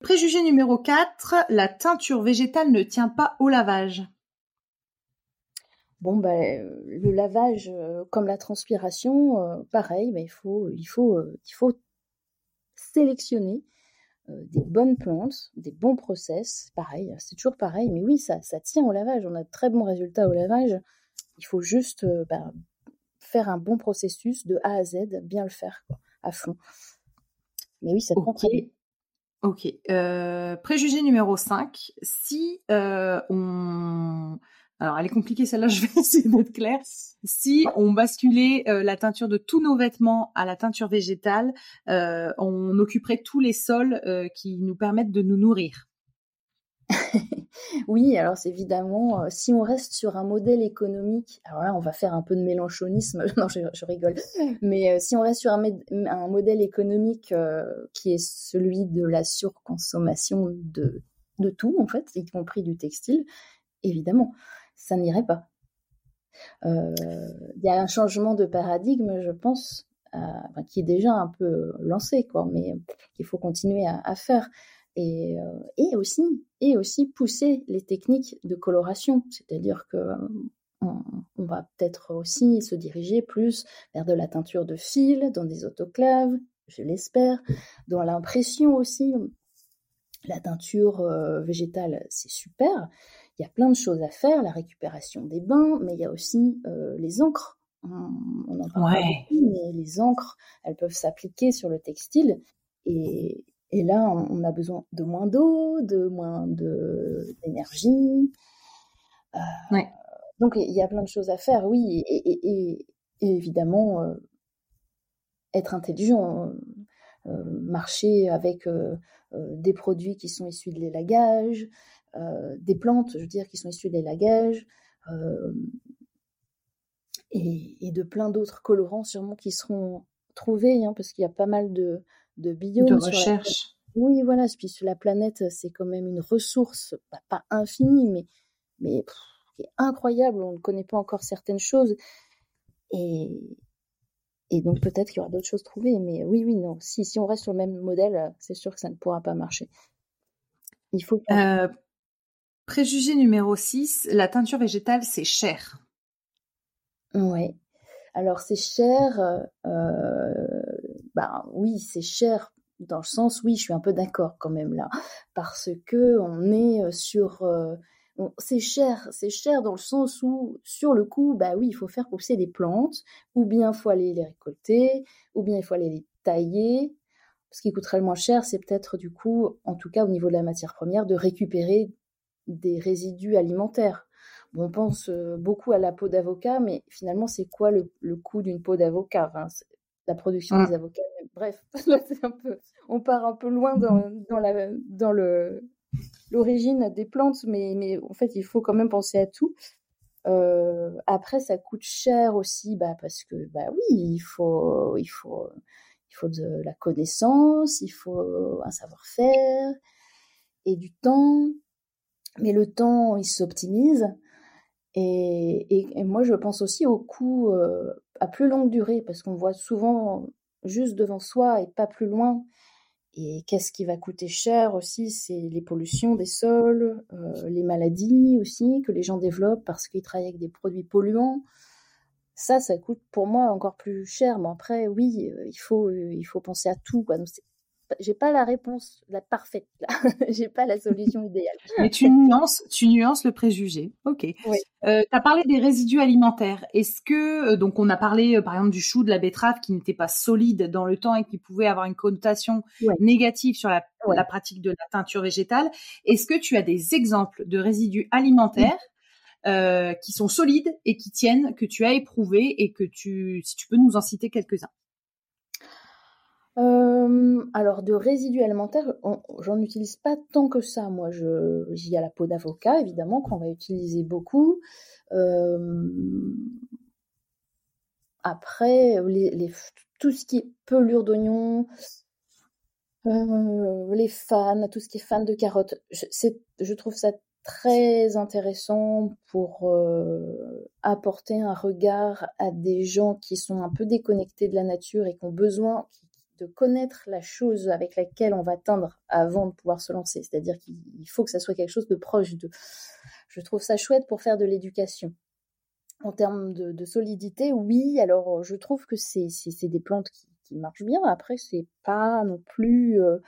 Préjugé numéro 4, la teinture végétale ne tient pas au lavage. Bon, ben, le lavage, euh, comme la transpiration, euh, pareil, ben, il, faut, il, faut, euh, il faut sélectionner des bonnes plantes, des bons process, pareil, c'est toujours pareil, mais oui, ça, ça tient au lavage, on a de très bons résultats au lavage. Il faut juste ben, faire un bon processus de A à Z, bien le faire, à fond. Mais oui, ça prend Ok. Euh, préjugé numéro 5. Si euh, on... Alors, elle est compliquée celle-là, je vais essayer d'être claire. Si on basculait euh, la teinture de tous nos vêtements à la teinture végétale, on occuperait tous les sols qui nous permettent de nous nourrir. Oui, alors c'est évidemment, euh, si on reste sur un modèle économique, alors là, on va faire un peu de mélanchonisme, non, je, rigole, mais euh, si on reste sur un, modèle économique euh, qui est celui de la surconsommation de, de tout, en fait, y compris du textile, évidemment, ça n'irait pas. Il y a un changement de paradigme, je pense, qui est déjà un peu lancé, quoi, mais qu'il faut continuer à faire et, euh, et, aussi, et aussi pousser les techniques de coloration, c'est-à-dire que euh, on, va peut-être aussi se diriger plus vers de la teinture de fil dans des autoclaves, je l'espère, dans l'impression aussi. La teinture euh, végétale, c'est super. Il y a plein de choses à faire, la récupération des bains, mais il y a aussi les encres. On, en parle beaucoup, mais les encres, elles peuvent s'appliquer sur le textile et, et là, on a besoin de moins d'eau, de moins d'énergie. Euh, donc, il y a plein de choses à faire, oui. Et, évidemment, euh, être intelligent, euh, marcher avec des produits qui sont issus de l'élagage, des plantes, je veux dire, qui sont issues de l'élagage, et, de plein d'autres colorants sûrement qui seront trouvés, hein, parce qu'il y a pas mal de, de biomes. De recherche. Oui, voilà. Puis sur la planète, c'est quand même une ressource, bah, pas infinie, mais, mais incroyable. On ne connaît pas encore certaines choses. Et, et donc peut-être qu'il y aura d'autres choses trouvées. Mais oui, oui, non. Si, si on reste sur le même modèle, c'est sûr que ça ne pourra pas marcher. Il faut. Euh, préjugé numéro 6, la teinture végétale, c'est cher. Ouais. Alors c'est cher, euh, bah oui, c'est cher. Dans le sens, oui, je suis un peu d'accord quand même là, parce que on est euh, sur, euh, c'est cher, c'est cher dans le sens où sur le coup, bah oui, il faut faire pousser des plantes, ou bien il faut aller les récolter, ou bien il faut aller les tailler. Ce qui coûterait le moins cher, c'est peut-être du coup, en tout cas au niveau de la matière première, de récupérer des résidus alimentaires. On pense euh, beaucoup à la peau d'avocat, mais finalement, c'est quoi le, coût d'une peau d'avocat? La production des avocats. Bref, un peu, on part un peu loin dans, dans l'origine des plantes, mais, mais en fait, il faut quand même penser à tout. Euh, après, ça coûte cher aussi, bah, parce que bah oui, il faut, il faut, il faut de la connaissance, il faut un savoir-faire et du temps. Mais le temps, il s'optimise. Et, moi, je pense aussi au coût euh, à plus longue durée, parce qu'on voit souvent juste devant soi et pas plus loin. Et qu'est-ce qui va coûter cher aussi C'est les pollutions des sols, euh, les maladies aussi que les gens développent parce qu'ils travaillent avec des produits polluants. Ça, ça coûte pour moi encore plus cher. Mais après, oui, euh, il faut, il faut penser à tout. J'ai pas la réponse la parfaite là. j'ai pas la solution idéale. Mais tu nuances, tu nuances le préjugé. Ok. Euh, tu as parlé des résidus alimentaires. Est-ce que euh, donc on a parlé euh, par exemple du chou, de la betterave qui n'était pas solide dans le temps et qui pouvait avoir une connotation négative sur la, pratique de la teinture végétale. Est-ce que tu as des exemples de résidus alimentaires qui sont solides et qui tiennent, que tu as éprouvés et que tu, si tu peux nous en citer quelques-uns? Alors de résidus alimentaires, j'en utilise pas tant que ça. Moi, j'y a la peau d'avocat évidemment qu'on va utiliser beaucoup. après, les, tout ce qui est pelure d'oignon, euh, les fans, tout ce qui est fan de carottes, je, trouve ça très intéressant pour euh, apporter un regard à des gens qui sont un peu déconnectés de la nature et qui ont besoin de connaître la chose avec laquelle on va teindre avant de pouvoir se lancer. C'est-à-dire qu'il faut que ça soit quelque chose de proche de. Je trouve ça chouette pour faire de l'éducation. En termes de, solidité, oui. Alors, je trouve que c'est des plantes qui, qui marche bien. Après, c'est pas non plus. Euh,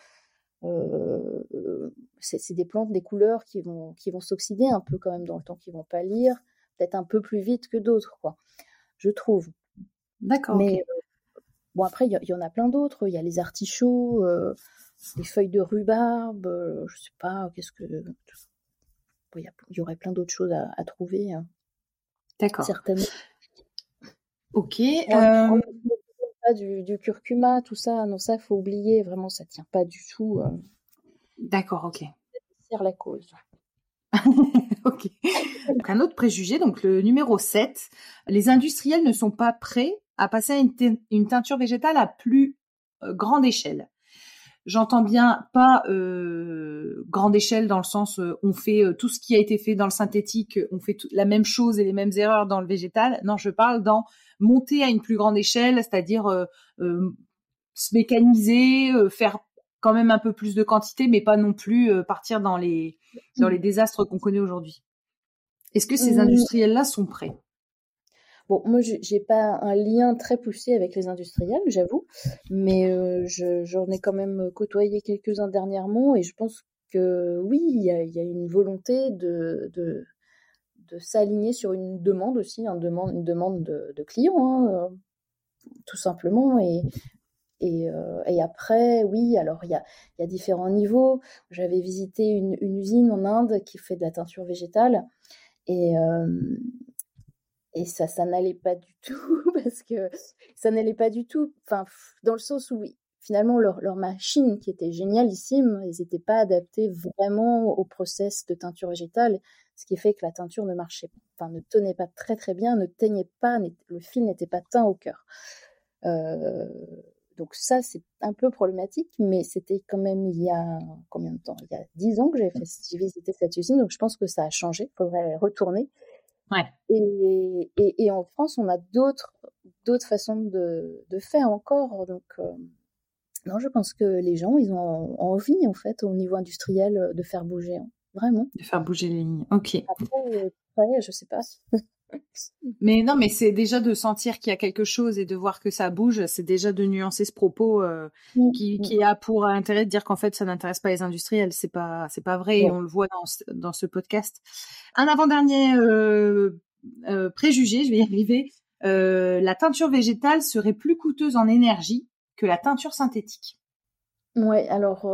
euh, c'est des plantes, des couleurs qui vont, qui vont s'oxyder un peu quand même dans le temps, qui vont pâlir, peut-être un peu plus vite que d'autres, quoi. Je trouve. D'accord. Mais euh, bon, après, il y, en a plein d'autres. Il y a les artichauts, les feuilles de rhubarbe, je sais pas, qu'est-ce que. Il y, aurait plein d'autres choses à, trouver. Hein. D'accord. Certainement. Ok du, curcuma, tout ça, non, ça, faut oublier, vraiment, ça tient pas du tout. Euh. D'accord, ok. Ça la cause. ok. Donc, un autre préjugé, donc le numéro 7, les industriels ne sont pas prêts à passer à une, teinture végétale à plus euh, grande échelle. J'entends bien pas euh, grande échelle dans le sens on fait tout ce qui a été fait dans le synthétique, on fait la même chose et les mêmes erreurs dans le végétal. Non, je parle dans monter à une plus grande échelle, c'est-à-dire euh, euh, se mécaniser, euh, faire quand même un peu plus de quantité, mais pas non plus partir dans les dans les désastres qu'on connaît aujourd'hui. Est-ce que ces mmh. industriels-là sont prêts? Bon, moi, j'ai pas un lien très poussé avec les industriels, j'avoue, mais j'en ai quand même côtoyé quelques-uns dernièrement, et je pense que oui, il y a, une volonté de, de, s'aligner sur une demande aussi, une demande de, de clients, hein, euh, tout simplement. Et, euh, et, après, oui, alors il y a, y a, différents niveaux. J'avais visité une, une, usine en Inde qui fait de la teinture végétale et, euh, et ça, ça n'allait pas du tout parce que ça n'allait pas du tout. Enfin, dans le sens où finalement leur, leur machine qui était génialissime, ils n'étaient pas adaptés vraiment au process de teinture végétale ce qui fait que la teinture ne marchait, enfin ne tenait pas très très bien, ne teignait pas, le fil n'était pas teint au cœur. Euh, donc ça c'est un peu problématique, mais c'était quand même il y a combien de temps? Il y a dix ans que j'ai j'ai visité cette usine, donc je pense que ça a changé. Il faudrait retourner. Ouais. Et, et, et, en France, on a d'autres d'autres façons de, de faire encore. Donc euh, non, je pense que les gens, ils ont envie en fait au niveau industriel de faire bouger. Hein vraiment. De faire bouger les lignes. Ok. Après, euh, je sais pas. mais non, mais c'est déjà de sentir qu'il y a quelque chose et de voir que ça bouge, c'est déjà de nuancer ce propos euh, mm, qui, mm. qui, a pour intérêt de dire qu'en fait ça n'intéresse pas les industriels. C'est pas c'est pas vrai. Et on le voit dans, dans ce podcast. Un avant-dernier euh, préjugé, je vais y arriver. la teinture végétale serait plus coûteuse en énergie que la teinture synthétique. Ouais, alors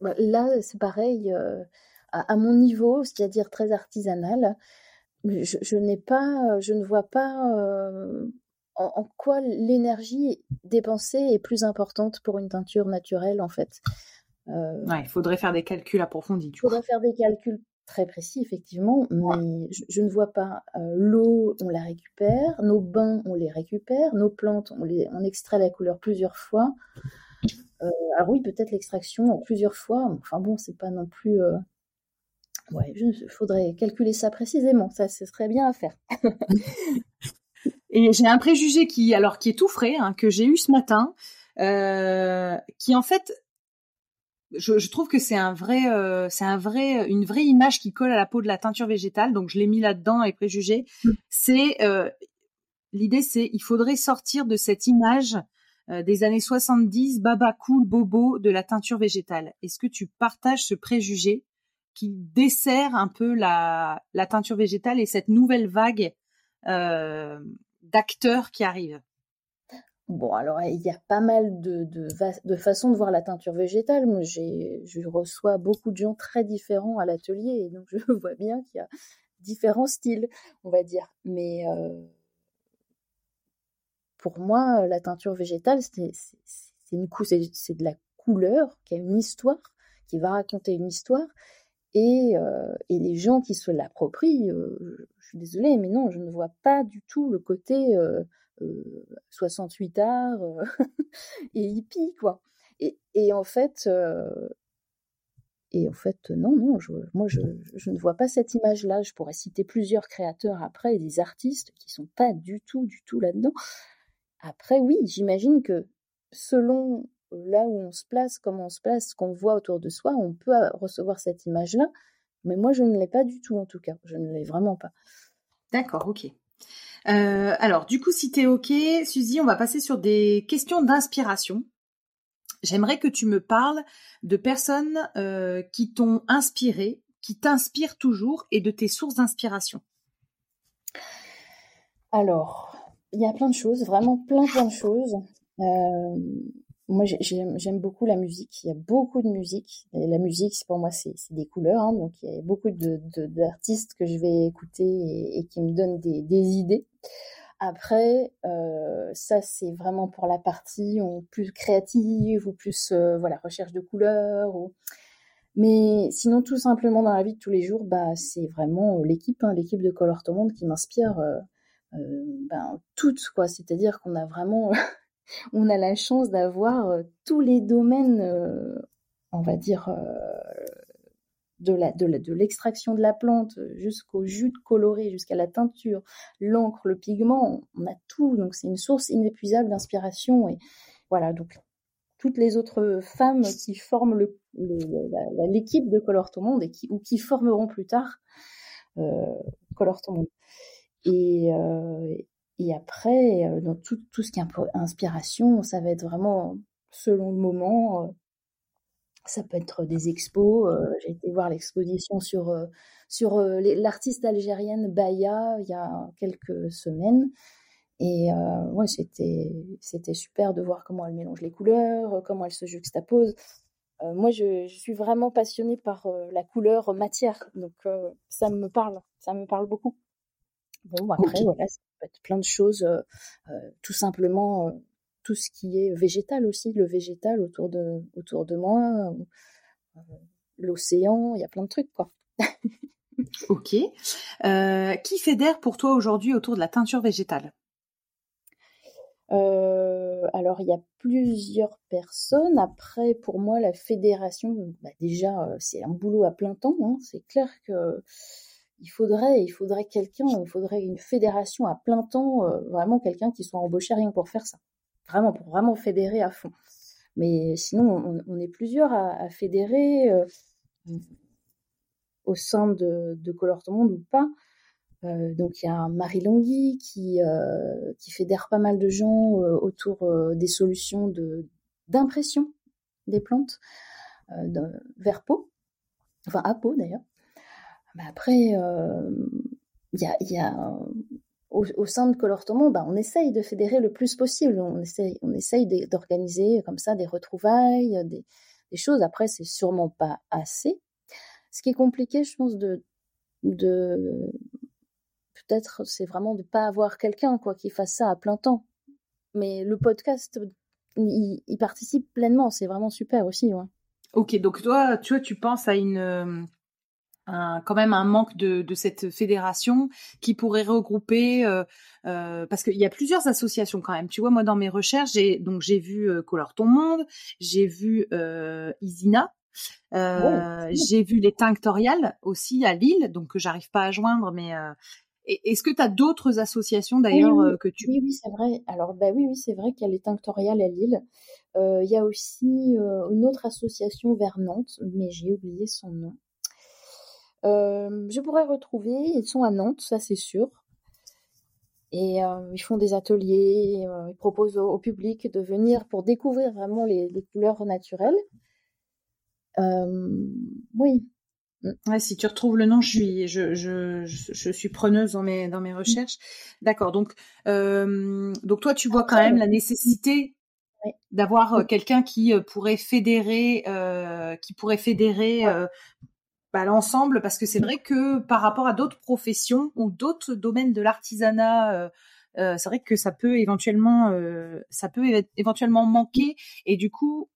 bah, là, c'est pareil, euh, à, mon niveau, c'est-à-dire très artisanal, je, n'ai pas, je ne vois pas euh, en, quoi l'énergie dépensée est plus importante pour une teinture naturelle, en fait. Euh, il faudrait faire des calculs approfondis. Il faudrait faire des calculs très précis, effectivement, mais je, ne vois pas. L'eau, on la récupère, nos bains, on les récupère, nos plantes, on, les, on extrait la couleur plusieurs fois. Euh, alors oui, peut-être l'extraction plusieurs fois. Enfin bon, c'est pas non plus. Euh, ouais, il faudrait calculer ça précisément. Ça, ce serait bien à faire. Et j'ai un préjugé qui, alors, qui est tout frais, hein, que j'ai eu ce matin, euh, qui en fait, je, trouve que c'est un vrai, c'est un vrai, une vraie image qui colle à la peau de la teinture végétale. Donc je l'ai mis là-dedans avec préjugé. Mmh. C'est l'idée, c'est il faudrait sortir de cette image euh, des années 70, baba cool bobo de la teinture végétale. Est-ce que tu partages ce préjugé? Qui dessert un peu la, teinture végétale et cette nouvelle vague euh, d'acteurs qui arrivent Bon, alors il y a pas mal de, façons de voir la teinture végétale. Moi, je reçois beaucoup de gens très différents à l'atelier, et donc je vois bien qu'il y a différents styles, on va dire. Mais euh, pour moi, la teinture végétale, c'est c'est de la couleur qui a une histoire, qui va raconter une histoire. Et, euh, et les gens qui se l'approprient, euh, je suis désolée, mais non, je ne vois pas du tout le côté 68 art et hippie, quoi. Et, en fait, et en fait, non, non, moi, je, ne vois pas cette image-là. Je pourrais citer plusieurs créateurs après, des artistes qui sont pas du tout, du tout là-dedans. Après, oui, j'imagine que selon là où on se place, comment on se place, ce qu'on voit autour de soi, on peut recevoir cette image-là. Mais moi, je ne l'ai pas du tout, en tout cas. Je ne l'ai vraiment pas. D'accord, ok. Euh, alors, du coup, si tu es ok, Suzy, on va passer sur des questions d'inspiration. J'aimerais que tu me parles de personnes euh, qui t'ont inspiré, qui t'inspirent toujours et de tes sources d'inspiration. Alors, il y a plein de choses, vraiment plein plein de choses. Euh, moi, j'aime beaucoup la musique. Il y a beaucoup de musique. La musique, pour moi, c'est des couleurs. Hein. donc, il y a beaucoup d'artistes que je vais écouter et, qui me donnent des, idées. Après, euh, ça c'est vraiment pour la partie plus créative ou plus euh, voilà recherche de couleurs. Ou... Mais sinon, tout simplement dans la vie de tous les jours, bah c'est vraiment l'équipe, hein, l'équipe de Color to Monde qui m'inspire euh, euh, ben, toutes quoi. C'est-à-dire qu'on a vraiment, on a la chance d'avoir tous les domaines, on va dire de la de l'extraction de, la plante jusqu'au jus de coloré, jusqu'à la teinture, l'encre, le pigment, on a tout. Donc c'est une source inépuisable d'inspiration et voilà. Donc toutes les autres femmes qui forment l'équipe de Color Ton Monde et qui ou qui formeront plus tard euh, Color Ton Monde. Et euh, et après, euh, dans tout, tout ce qui est inspiration, ça va être vraiment selon le moment, ça peut être des expos. Euh, j'ai été voir l'exposition sur, euh, sur euh, l'artiste algérienne Baya il y a quelques semaines. Et ouais, c'était, super de voir comment elle mélange les couleurs, comment elle se juxtapose. moi, je, suis vraiment passionnée par la couleur matière, donc ça me parle, ça me parle beaucoup. Bon, après, voilà, ça peut être plein de choses, tout simplement tout ce qui est végétal aussi, le végétal autour de, autour de moi, euh, l'océan, il y a plein de trucs, quoi. ok. Euh, qui fédère pour toi aujourd'hui autour de la teinture végétale? Euh, alors il y a plusieurs personnes. Après, pour moi, la fédération, bah, déjà, c'est un boulot à plein temps. Hein. C'est clair que il faudrait, il faudrait quelqu'un, il faudrait une fédération à plein temps, vraiment quelqu'un qui soit embauché rien pour faire ça vraiment pour vraiment fédérer à fond. Mais sinon, on, est plusieurs à, fédérer euh, au sein de, de Color Ton Monde ou pas. Euh, donc il y a Marie Longhi qui, euh, qui fédère pas mal de gens autour des solutions de d'impression des plantes vers peau, enfin à peau d'ailleurs. Bah, après, il a, y a au, sein de Color Tomo, bah, on essaye de fédérer le plus possible. On essaye, on essaye d'organiser comme ça des retrouvailles, des, choses. Après, c'est sûrement pas assez. Ce qui est compliqué, je pense, de, de peut-être, c'est vraiment de pas avoir quelqu'un quoi qui fasse ça à plein temps. Mais le podcast, il, participe pleinement. C'est vraiment super aussi. Ok, donc toi, tu vois, tu penses à une quand même un manque de, de, cette fédération qui pourrait regrouper euh, euh, parce qu'il y a plusieurs associations quand même. Tu vois, moi dans mes recherches, j'ai donc j'ai vu euh, Color ton monde, j'ai vu euh, Isina, euh, j'ai vu les Tinctoriales aussi à Lille, donc que j'arrive pas à joindre, mais est-ce que tu as d'autres associations d'ailleurs que tu Oui, oui, c'est vrai. Alors, bah oui, oui, c'est vrai qu'il y a les Tinctoriales à Lille. Il y a aussi une autre association vers Nantes, mais j'ai oublié son nom. Euh, je pourrais retrouver, ils sont à Nantes, ça c'est sûr. Et euh, ils font des ateliers, euh, ils proposent au, public de venir pour découvrir vraiment les, couleurs naturelles. oui. Ouais, si tu retrouves le nom, je suis, je, je, je, suis preneuse dans mes, dans mes recherches. D'accord. Donc, donc toi, tu vois quand même la nécessité d'avoir quelqu'un qui pourrait fédérer, qui pourrait fédérer bah, l'ensemble, parce que c'est vrai que par rapport à d'autres professions ou d'autres domaines de l'artisanat. Euh, c'est vrai que ça peut éventuellement, ça peut éventuellement manquer et du coup,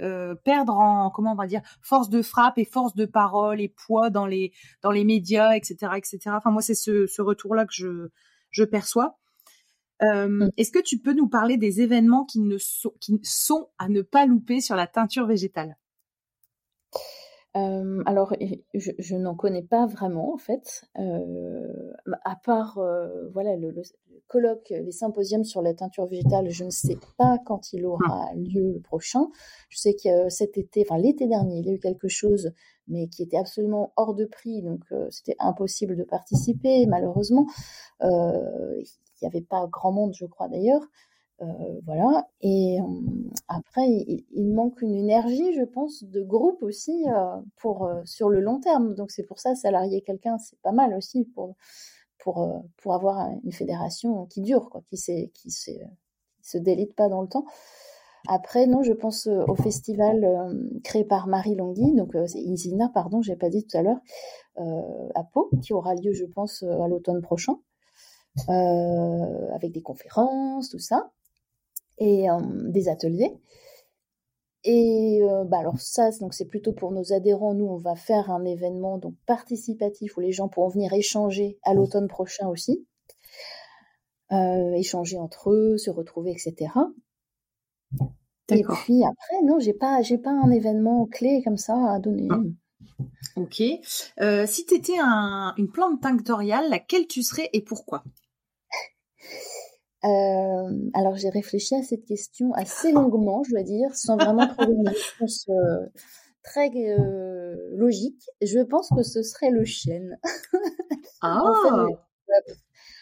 euh, perdre en comment on va dire force de frappe et force de parole et poids dans les dans les médias etc etc enfin moi c'est ce, ce retour là que je je perçois euh, mm. est-ce que tu peux nous parler des événements qui ne sont qui sont à ne pas louper sur la teinture végétale? Euh, alors, je, je n'en connais pas vraiment en fait, euh, à part euh, voilà le, le, colloque, les symposiums sur la teinture végétale. Je ne sais pas quand il aura ah. lieu le prochain. Je sais que cet été, enfin l'été dernier, il y a eu quelque chose, mais qui était absolument hors de prix, donc c'était impossible de participer malheureusement. Il n'y avait pas grand monde, je crois d'ailleurs. Euh, voilà. Et euh, après, il, manque une énergie, je pense, de groupe aussi euh, pour sur le long terme. Donc c'est pour ça salarier quelqu'un, c'est pas mal aussi pour pour pour avoir une fédération qui dure, quoi, qui s'est qui se délite pas dans le temps. Après, non, je pense au festival créé par Marie Longhi, donc Isina, pardon, j'ai pas dit tout à l'heure, à Pau, qui aura lieu, je pense, à l'automne prochain, avec des conférences, tout ça et des ateliers. Et euh, bah alors ça, donc c'est plutôt pour nos adhérents. Nous, on va faire un événement donc participatif où les gens pourront venir échanger à l'automne prochain aussi, euh, échanger entre eux, se retrouver, etc. Et puis après, non, j'ai pas, j'ai pas un événement clé comme ça à donner. Ah. Ok. Euh, si tu étais un, une plante tinctoriale, laquelle tu serais et pourquoi? Euh, alors j'ai réfléchi à cette question assez longuement, je dois dire, sans vraiment trouver une réponse euh, très euh, logique. Je pense que ce serait le chêne. Ah.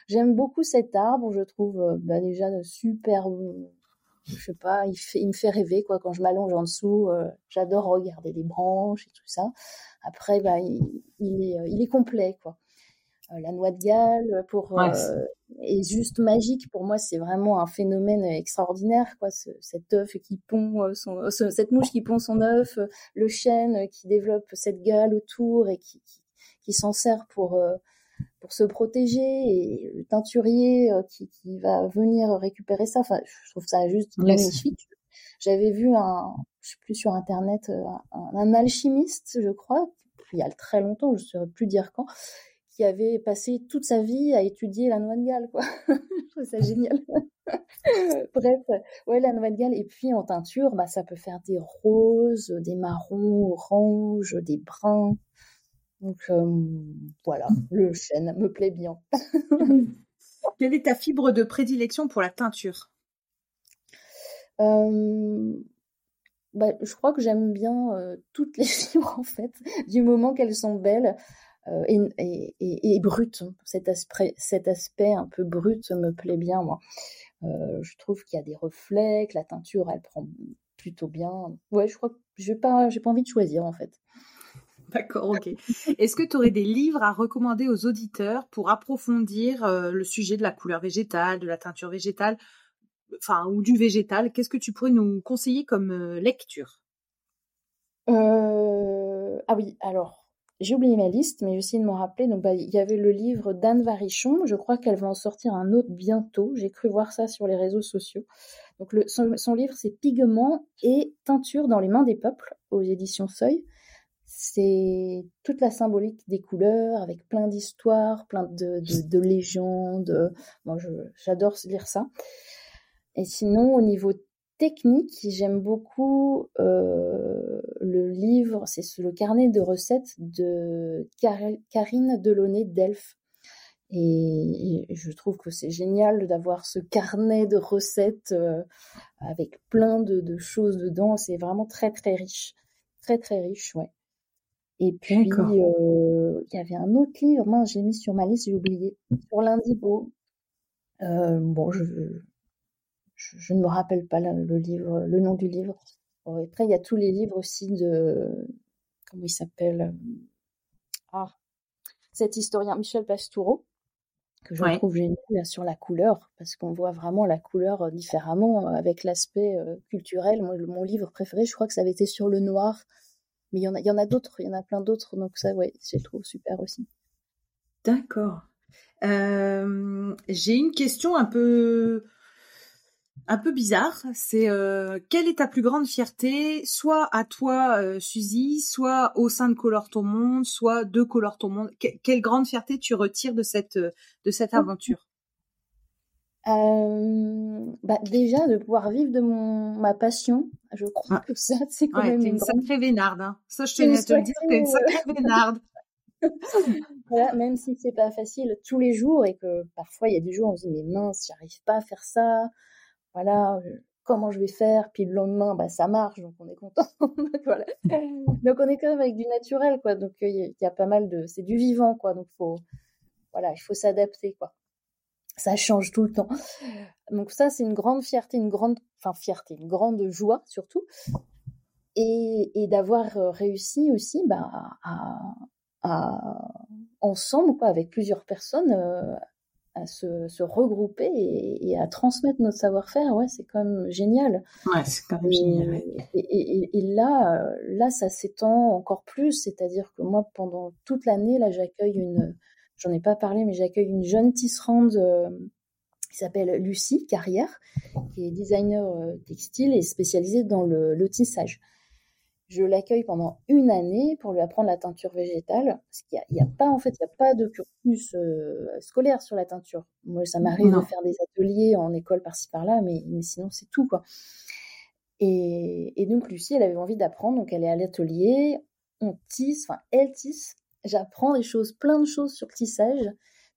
J'aime beaucoup cet arbre, je trouve bah, déjà super. Je sais pas, il, fait, il me fait rêver quoi quand je m'allonge en dessous. J'adore regarder les branches et tout ça. Après, bah, il, il, est, il est complet quoi. Euh, la noix de Galles pour euh, est juste magique pour moi c'est vraiment un phénomène extraordinaire quoi cet œuf qui pond euh, cette mouche qui pond son œuf le chêne qui développe cette gale autour et qui qui, s'en sert pour pour se protéger et le teinturier qui, qui va venir récupérer ça. Enfin je trouve ça juste magnifique. J'avais vu un je sais plus sur internet un, un alchimiste je crois. Il y a très longtemps je ne saurais plus dire quand qui avait passé toute sa vie à étudier la noix de Galles, quoi. je trouve ça génial. Bref, ouais, la noix de Galles. Et puis en teinture, bah, ça peut faire des roses, des marrons, oranges, des bruns. Donc euh, voilà, le chêne me plaît bien. Quelle est ta fibre de prédilection pour la teinture? Euh, bah, je crois que j'aime bien euh, toutes les fibres en fait, du moment qu'elles sont belles. Euh, et, et, et, brut. Cet aspect, cet aspect un peu brut me plaît bien, moi. Euh, je trouve qu'il y a des reflets, que la teinture, elle prend plutôt bien. Ouais, je crois que j'ai pas, j'ai pas envie de choisir, en fait. D'accord, ok. Est-ce que tu aurais des livres à recommander aux auditeurs pour approfondir euh, le sujet de la couleur végétale, de la teinture végétale, enfin, ou du végétal? Qu'est-ce que tu pourrais nous conseiller comme lecture? Ah oui, alors, j'ai oublié ma liste, mais j'ai essayé de m'en rappeler. Donc, bah, il y avait le livre d'Anne Varichon. Je crois qu'elle va en sortir un autre bientôt. J'ai cru voir ça sur les réseaux sociaux. Donc, son, livre, c'est Pigments et teinture dans les mains des peuples aux éditions Seuil. C'est toute la symbolique des couleurs avec plein d'histoires, plein de, de, de légendes. Moi, j'adore lire ça. Et sinon, au niveau technique, j'aime beaucoup euh, le livre, c'est le carnet de recettes de Karine Delaunay d'Elf. Et, je trouve que c'est génial d'avoir ce carnet de recettes euh, avec plein de, choses dedans. C'est vraiment très très riche, très très riche, ouais. Et puis euh, il y avait un autre livre, j'ai mis sur ma liste, j'ai oublié, sur l'indigo. bon, je, je, ne me rappelle pas le livre, le nom du livre. après, il y a tous les livres aussi de, comment il s'appelle, ah, cet historien Michel Pastoureau, que je trouve génial sur la couleur, parce qu'on voit vraiment la couleur différemment avec l'aspect culturel. mon livre préféré, je crois que ça avait été sur le noir, mais il y en a, il y en a d'autres, il y en a plein d'autres, donc ça, ouais, je trouve super aussi. D'accord. J'ai une question un peu un peu bizarre. C'est euh, quelle est ta plus grande fierté, soit à toi, euh, Suzy, soit au sein de Color ton monde, soit de Color ton monde. quelle grande fierté tu retires de cette de cette aventure? Euh, bah déjà de pouvoir vivre de mon ma passion, je crois ah. que ça c'est quand même une, sacrée vénarde. Hein. Ça je tenais à te le dire, t'es une sacrée vénarde. voilà, même si c'est pas facile tous les jours et que parfois il y a des jours où on se dit mais mince, j'arrive pas à faire ça, voilà, comment je vais faire, puis le lendemain, bah, ça marche, donc on est content. voilà. Donc on est quand même avec du naturel, quoi. Donc il y, a pas mal de, c'est du vivant, quoi. Donc faut, voilà, il faut s'adapter, quoi. Ça change tout le temps. Donc ça, c'est une grande fierté, une grande, enfin fierté, une grande joie surtout, et, et d'avoir réussi aussi, bah, à, à ensemble, quoi, avec plusieurs personnes, à se, se regrouper et, et, à transmettre notre savoir-faire, ouais, c'est quand même génial. Ouais, c'est quand même génial. Et, et, là, là, ça s'étend encore plus, c'est-à-dire que moi, pendant toute l'année, là, j'accueille une, j'en ai pas parlé, mais j'accueille une jeune tisserande euh, qui s'appelle Lucie Carrière, qui est designer euh, textile et spécialisée dans le, le tissage je l'accueille pendant une année pour lui apprendre la teinture végétale, parce qu'il n'y a, pas en fait, il y a pas de cursus euh, scolaire sur la teinture. Moi, ça m'arrive de faire des ateliers en école par-ci par-là, mais, sinon c'est tout quoi. Et, donc Lucie, elle avait envie d'apprendre, donc elle est à l'atelier, on tisse, enfin elle tisse, j'apprends des choses, plein de choses sur le tissage.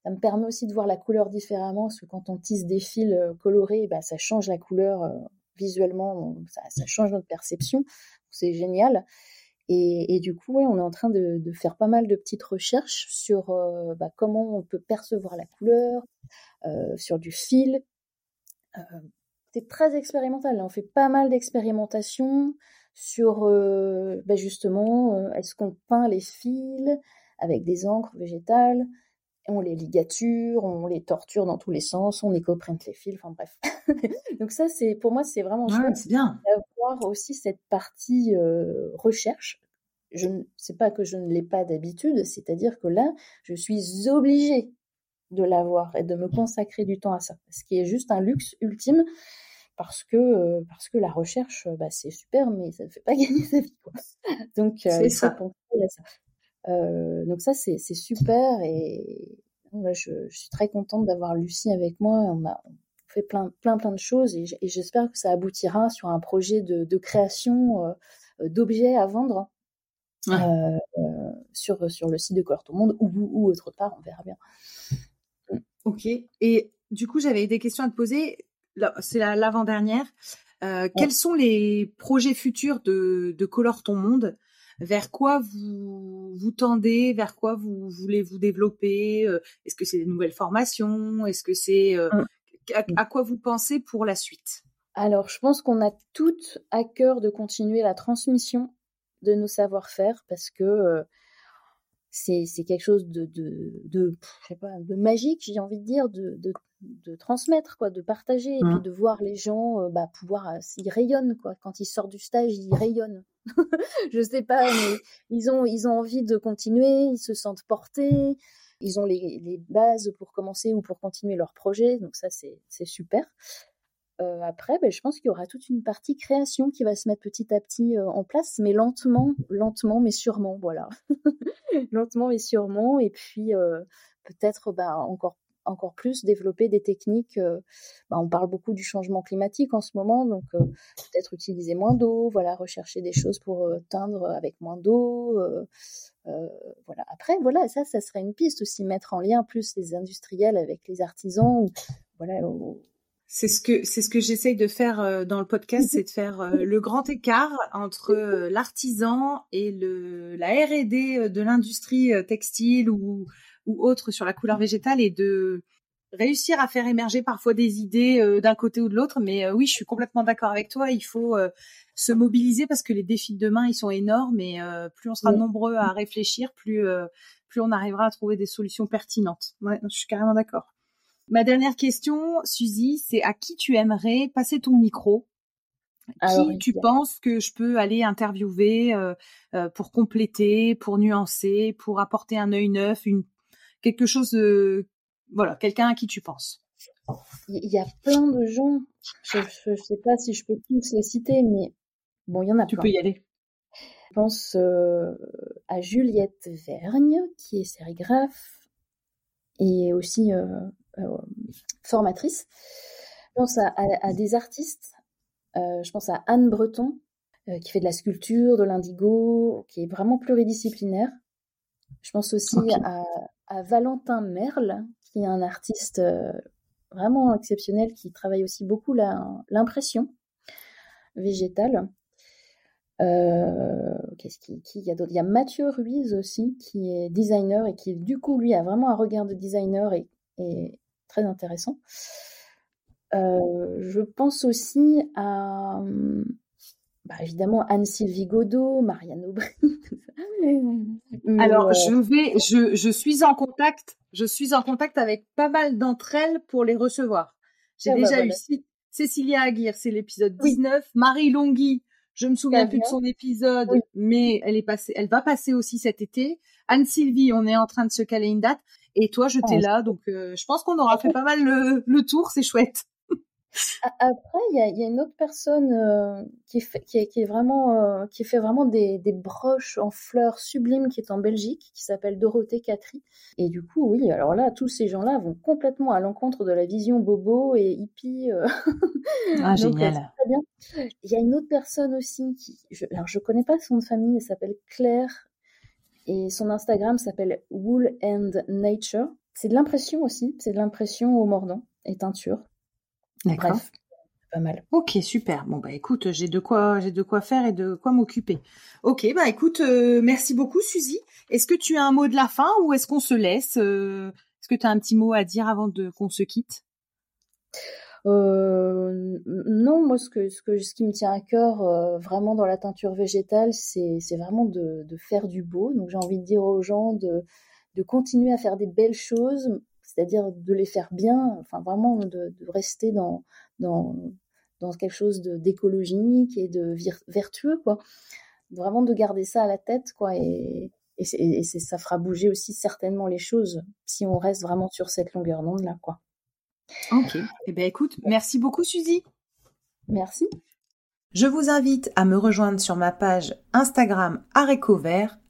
Ça me permet aussi de voir la couleur différemment, parce que quand on tisse des fils euh, colorés, bah, ça change la couleur euh, visuellement, ça, change notre perception c'est génial. Et, du coup, on est en train de, faire pas mal de petites recherches sur euh, bah, comment on peut percevoir la couleur, euh, sur du fil. Euh, c'est très expérimental. On fait pas mal d'expérimentations sur bah, justement, est-ce qu'on peint les fils avec des encres végétales on les ligature, on les torture dans tous les sens, on écoprinte les fils, enfin bref. Donc ça, c'est pour moi, c'est vraiment chouette bien. d'avoir aussi cette partie euh, recherche. Je ne sais pas que je ne l'ai pas d'habitude, c'est-à-dire que là, je suis obligée de l'avoir et de me consacrer du temps à ça, ce qui est juste un luxe ultime parce que euh, parce que la recherche, bah, c'est super, mais ça ne fait pas gagner sa vie. Quoi. Donc euh, c'est ça. ça. Euh, donc ça, c'est super et je, je, suis très contente d'avoir Lucie avec moi. On a fait plein, plein, plein de choses et j'espère que ça aboutira sur un projet de, de création euh, d'objets à vendre euh, sur, sur le site de Color Monde ou, ou autre part, on verra bien. Ok. Et du coup, j'avais des questions à te poser. C'est l'avant-dernière. Quels sont les projets futurs de, de Color Ton Monde? Vers quoi vous vous tendez, vers quoi vous voulez vous développer? Euh, Est-ce que c'est des nouvelles formations? Est-ce que c'est euh, mmh. à, quoi vous pensez pour la suite? Alors, je pense qu'on a toutes à cœur de continuer la transmission de nos savoir-faire parce que euh, c'est quelque chose de, de, de, je sais pas, de magique, j'ai envie de dire, de, de, de, transmettre, quoi, de partager, et puis mmh. de voir les gens bah, pouvoir, ils rayonnent, quoi. Quand ils sortent du stage, ils rayonnent. je sais pas, mais ils ont, ils ont envie de continuer, ils se sentent portés, ils ont les, les bases pour commencer ou pour continuer leur projet, donc ça c'est super. Euh, après, ben, je pense qu'il y aura toute une partie création qui va se mettre petit à petit euh, en place, mais lentement, lentement, mais sûrement, voilà. lentement mais sûrement, et puis euh, peut-être bah, encore encore plus développer des techniques. Bah, on parle beaucoup du changement climatique en ce moment, donc peut-être utiliser moins d'eau, voilà, rechercher des choses pour teindre avec moins d'eau. voilà. Après, voilà, ça, ça serait une piste aussi, mettre en lien plus les industriels avec les artisans. voilà. C'est ce que c'est ce que j'essaye de faire dans le podcast, c'est de faire le grand écart entre l'artisan et le la R&D de l'industrie textile ou ou autre sur la couleur végétale et de réussir à faire émerger parfois des idées d'un côté ou de l'autre. Mais oui, je suis complètement d'accord avec toi. Il faut se mobiliser parce que les défis de demain, ils sont énormes. Et plus on sera nombreux à réfléchir, plus plus on arrivera à trouver des solutions pertinentes. Ouais, je suis carrément d'accord. Ma dernière question, Suzy, c'est à qui tu aimerais passer ton micro? Qui tu penses que je peux aller interviewer euh, euh, pour compléter, pour nuancer, pour apporter un œil neuf, une quelque chose de voilà, quelqu'un à qui tu penses? Il y a plein de gens. Je ne sais pas si je peux tous les citer, mais bon, il y en a tu peux y aller. Je pense euh, à Juliette Vergne, qui est sérigraphe et aussi formatrice. Je pense à des artistes euh, je pense à Anne Breton, euh, qui fait de la sculpture, de l'indigo, qui est vraiment pluridisciplinaire. Je pense aussi à, Valentin Merle, qui est un artiste euh, vraiment exceptionnel, qui travaille aussi beaucoup l'impression végétale. Qu'est-ce qui, qui, y a d'autres Il y a Mathieu Ruiz aussi, qui est designer et qui, du coup, lui, a vraiment un regard de designer et, et très intéressant. Euh, je pense aussi à bah, évidemment Anne-Sylvie Godot, Marianne Aubry. Alors, euh, je vais, je, je, suis en contact, je suis en contact avec pas mal d'entre elles pour les recevoir. J'ai ah, bah, déjà eu Cécilia Aguirre, c'est l'épisode 19, Marie Longhi, je me souviens plus de son épisode, mais elle est passée, elle va passer aussi cet été. Anne-Sylvie, on est en train de se caler une date. Et toi, je t'ai là, donc euh, je pense qu'on aura fait pas mal le, le tour, c'est chouette. Après, il y a, y a, une autre personne euh, qui, fait, qui, est, qui, est, vraiment, euh, qui fait vraiment des, des, broches en fleurs sublimes, qui est en Belgique, qui s'appelle Dorothée Catry. Et du coup, oui, alors là, tous ces gens-là vont complètement à l'encontre de la vision bobo et hippie. Euh. Ah, génial. bien. Il y a une autre personne aussi qui, je, alors je connais pas son famille, elle s'appelle Claire et son Instagram s'appelle Wool and Nature. C'est de l'impression aussi, c'est de l'impression au mordant et teinture. D'accord. pas mal. Ok, super. Bon bah écoute, j'ai de quoi, j'ai de quoi faire et de quoi m'occuper. Ok, bah écoute, euh, merci beaucoup, Suzy. Est-ce que tu as un mot de la fin ou est-ce qu'on se laisse euh, Est-ce que tu as un petit mot à dire avant de qu'on se quitte? Euh, non, moi ce que ce que ce qui me tient à cœur vraiment dans la teinture végétale, c'est c'est vraiment de, de faire du beau. Donc j'ai envie de dire aux gens de de continuer à faire des belles choses, c'est-à-dire de les faire bien, enfin vraiment de, rester dans, dans, dans quelque chose d'écologique et de vertueux, quoi. Vraiment de garder ça à la tête, quoi, et, et, ça fera bouger aussi certainement les choses si on reste vraiment sur cette longueur d'onde là, quoi. Ok. Eh bien, écoute, merci beaucoup, Suzy. Merci. Je vous invite à me rejoindre sur ma page Instagram Arécovert,